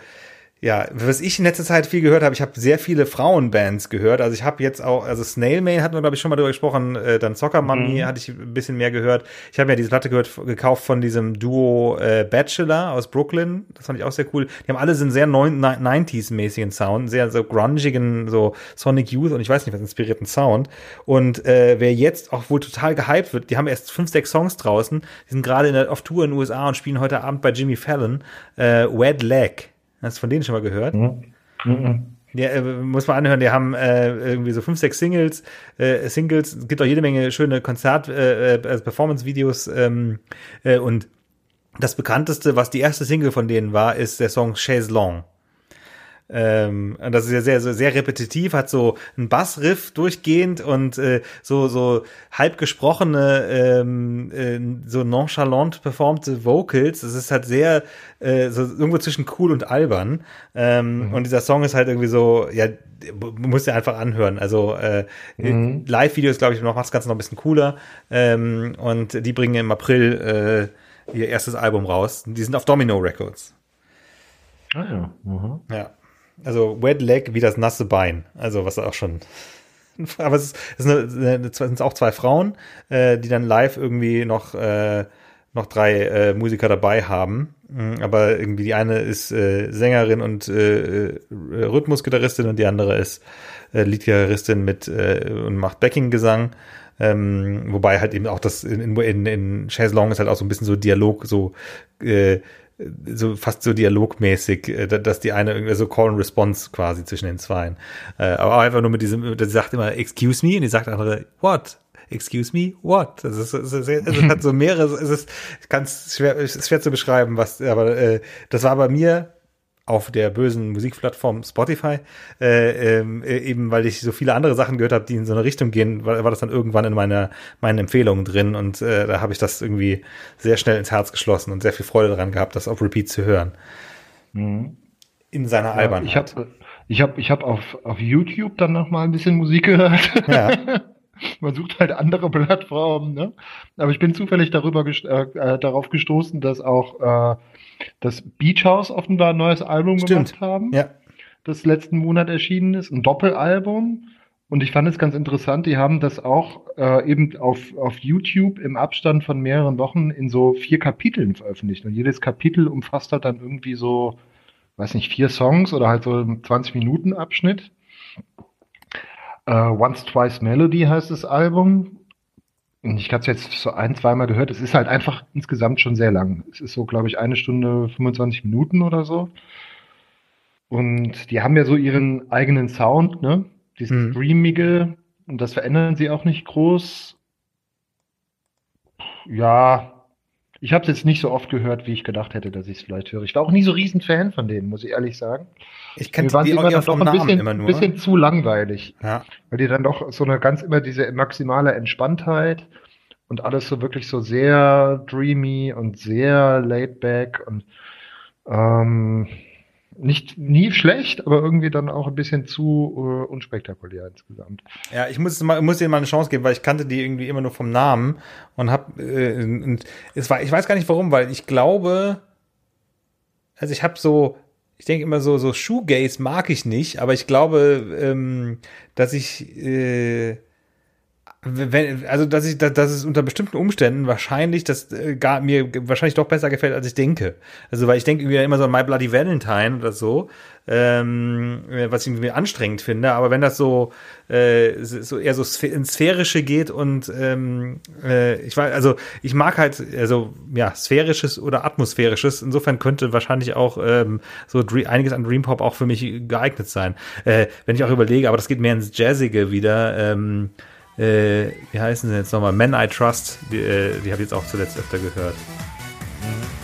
ja, was ich in letzter Zeit viel gehört habe, ich habe sehr viele Frauenbands gehört. Also ich habe jetzt auch, also Snail Mail hatten wir, glaube ich, schon mal drüber gesprochen, äh, dann Soccer Mummy mhm. hatte ich ein bisschen mehr gehört. Ich habe mir diese Platte gehört, gekauft von diesem Duo äh, Bachelor aus Brooklyn. Das fand ich auch sehr cool. Die haben alle so einen sehr 90s-mäßigen Sound, sehr so grungigen, so Sonic Youth und ich weiß nicht was, inspirierten Sound. Und äh, wer jetzt auch wohl total gehypt wird, die haben erst fünf, sechs Songs draußen, die sind gerade auf Tour in den USA und spielen heute Abend bei Jimmy Fallon, äh, Wed Leg Hast du von denen schon mal gehört? Mhm. Mhm. Ja, äh, muss man anhören, die haben äh, irgendwie so fünf, sechs Singles, äh, Singles, es gibt auch jede Menge schöne Konzert, äh, äh, also Performance-Videos ähm, äh, und das bekannteste, was die erste Single von denen war, ist der Song Chaise Long. Ähm, das ist ja sehr, sehr, sehr repetitiv, hat so einen Bassriff durchgehend und äh, so, so halb gesprochene, ähm, äh, so nonchalant performte Vocals. Das ist halt sehr, äh, so irgendwo zwischen cool und albern. Ähm, mhm. Und dieser Song ist halt irgendwie so, ja, muss ja einfach anhören. Also äh, mhm. Live-Videos, glaube ich, macht das Ganze noch ein bisschen cooler. Ähm, und die bringen im April äh, ihr erstes Album raus. Die sind auf Domino Records. Ah ja. Mhm. Ja. Also Wet Leg wie das nasse Bein. Also was auch schon. Aber es, ist, es, ist sind auch zwei Frauen, äh, die dann live irgendwie noch, äh, noch drei äh, Musiker dabei haben. Mhm, aber irgendwie die eine ist äh, Sängerin und äh, äh, Rhythmusgitarristin und die andere ist äh, Leadgitarristin mit äh, und macht Backing-Gesang. Ähm, wobei halt eben auch das in, in, in Chaise Long ist halt auch so ein bisschen so Dialog, so äh, so fast so dialogmäßig, äh, dass die eine irgendwie so Call and Response quasi zwischen den Zweien. Äh, aber auch einfach nur mit diesem, die sagt immer, excuse me, und die sagt andere, what? Excuse me, what? Das ist, es, ist, es hat so mehrere, es ist ganz schwer, es ist schwer zu beschreiben, was, aber äh, das war bei mir auf der bösen Musikplattform Spotify, äh, ähm, äh, eben weil ich so viele andere Sachen gehört habe, die in so eine Richtung gehen, war, war das dann irgendwann in meiner, meinen Empfehlungen drin und äh, da habe ich das irgendwie sehr schnell ins Herz geschlossen und sehr viel Freude daran gehabt, das auf Repeat zu hören. Mhm. In seiner ja, Albernheit. Ich habe ich hab, ich hab auf, auf YouTube dann noch mal ein bisschen Musik gehört. Ja. Man sucht halt andere Plattformen, ne? Aber ich bin zufällig darüber gest äh, äh darauf gestoßen, dass auch äh, das Beach House offenbar ein neues Album Stimmt. gemacht haben. Ja. Das letzten Monat erschienen ist. Ein Doppelalbum. Und ich fand es ganz interessant, die haben das auch äh, eben auf, auf YouTube im Abstand von mehreren Wochen in so vier Kapiteln veröffentlicht. Und jedes Kapitel umfasst halt dann irgendwie so, weiß nicht, vier Songs oder halt so ein 20 Minuten Abschnitt. Äh, Once Twice Melody heißt das Album ich habe es jetzt so ein, zweimal gehört. Es ist halt einfach insgesamt schon sehr lang. Es ist so, glaube ich, eine Stunde 25 Minuten oder so. Und die haben ja so ihren eigenen Sound, ne? Dieses mhm. Dreamige. Und das verändern sie auch nicht groß. Ja, ich habe es jetzt nicht so oft gehört, wie ich gedacht hätte, dass ich es vielleicht höre. Ich war auch nie so riesen Fan von denen, muss ich ehrlich sagen. Ich kenne die immer doch ein bisschen, immer nur. bisschen zu langweilig. Ja. Weil die dann doch so eine ganz immer diese maximale Entspanntheit und alles so wirklich so sehr dreamy und sehr laid back und ähm, nicht nie schlecht, aber irgendwie dann auch ein bisschen zu uh, unspektakulär insgesamt. Ja, ich muss mal, muss ihnen mal eine Chance geben, weil ich kannte die irgendwie immer nur vom Namen und hab äh, und es war, ich weiß gar nicht warum, weil ich glaube, also ich habe so ich denke immer so, so Shoegaze mag ich nicht, aber ich glaube, ähm, dass ich, äh, wenn, also dass ich, dass, dass es unter bestimmten Umständen wahrscheinlich das äh, gar mir wahrscheinlich doch besser gefällt, als ich denke. Also weil ich denke irgendwie immer so an My Bloody Valentine oder so, ähm, was ich irgendwie anstrengend finde. Aber wenn das so, äh, so eher so ins Sphärische geht und ähm, äh, ich weiß, also ich mag halt, also ja, sphärisches oder atmosphärisches. Insofern könnte wahrscheinlich auch ähm, so einiges an Dream Pop auch für mich geeignet sein. Äh, wenn ich auch überlege, aber das geht mehr ins Jazzige wieder. Ähm, äh, wie heißen sie jetzt nochmal? Men I Trust, die, äh, die habe ich jetzt auch zuletzt öfter gehört. I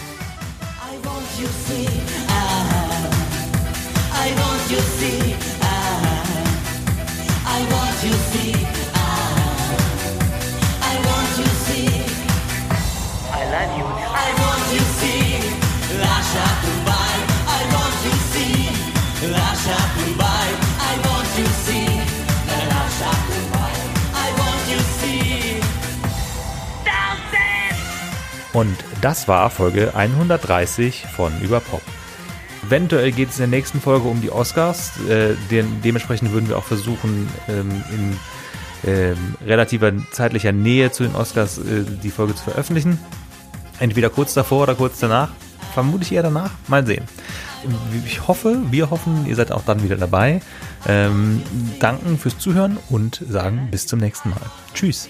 Und das war Folge 130 von Überpop. Eventuell geht es in der nächsten Folge um die Oscars. Äh, den, dementsprechend würden wir auch versuchen, ähm, in ähm, relativer zeitlicher Nähe zu den Oscars äh, die Folge zu veröffentlichen. Entweder kurz davor oder kurz danach. Vermutlich eher danach. Mal sehen. Ich hoffe, wir hoffen, ihr seid auch dann wieder dabei. Ähm, danken fürs Zuhören und sagen bis zum nächsten Mal. Tschüss.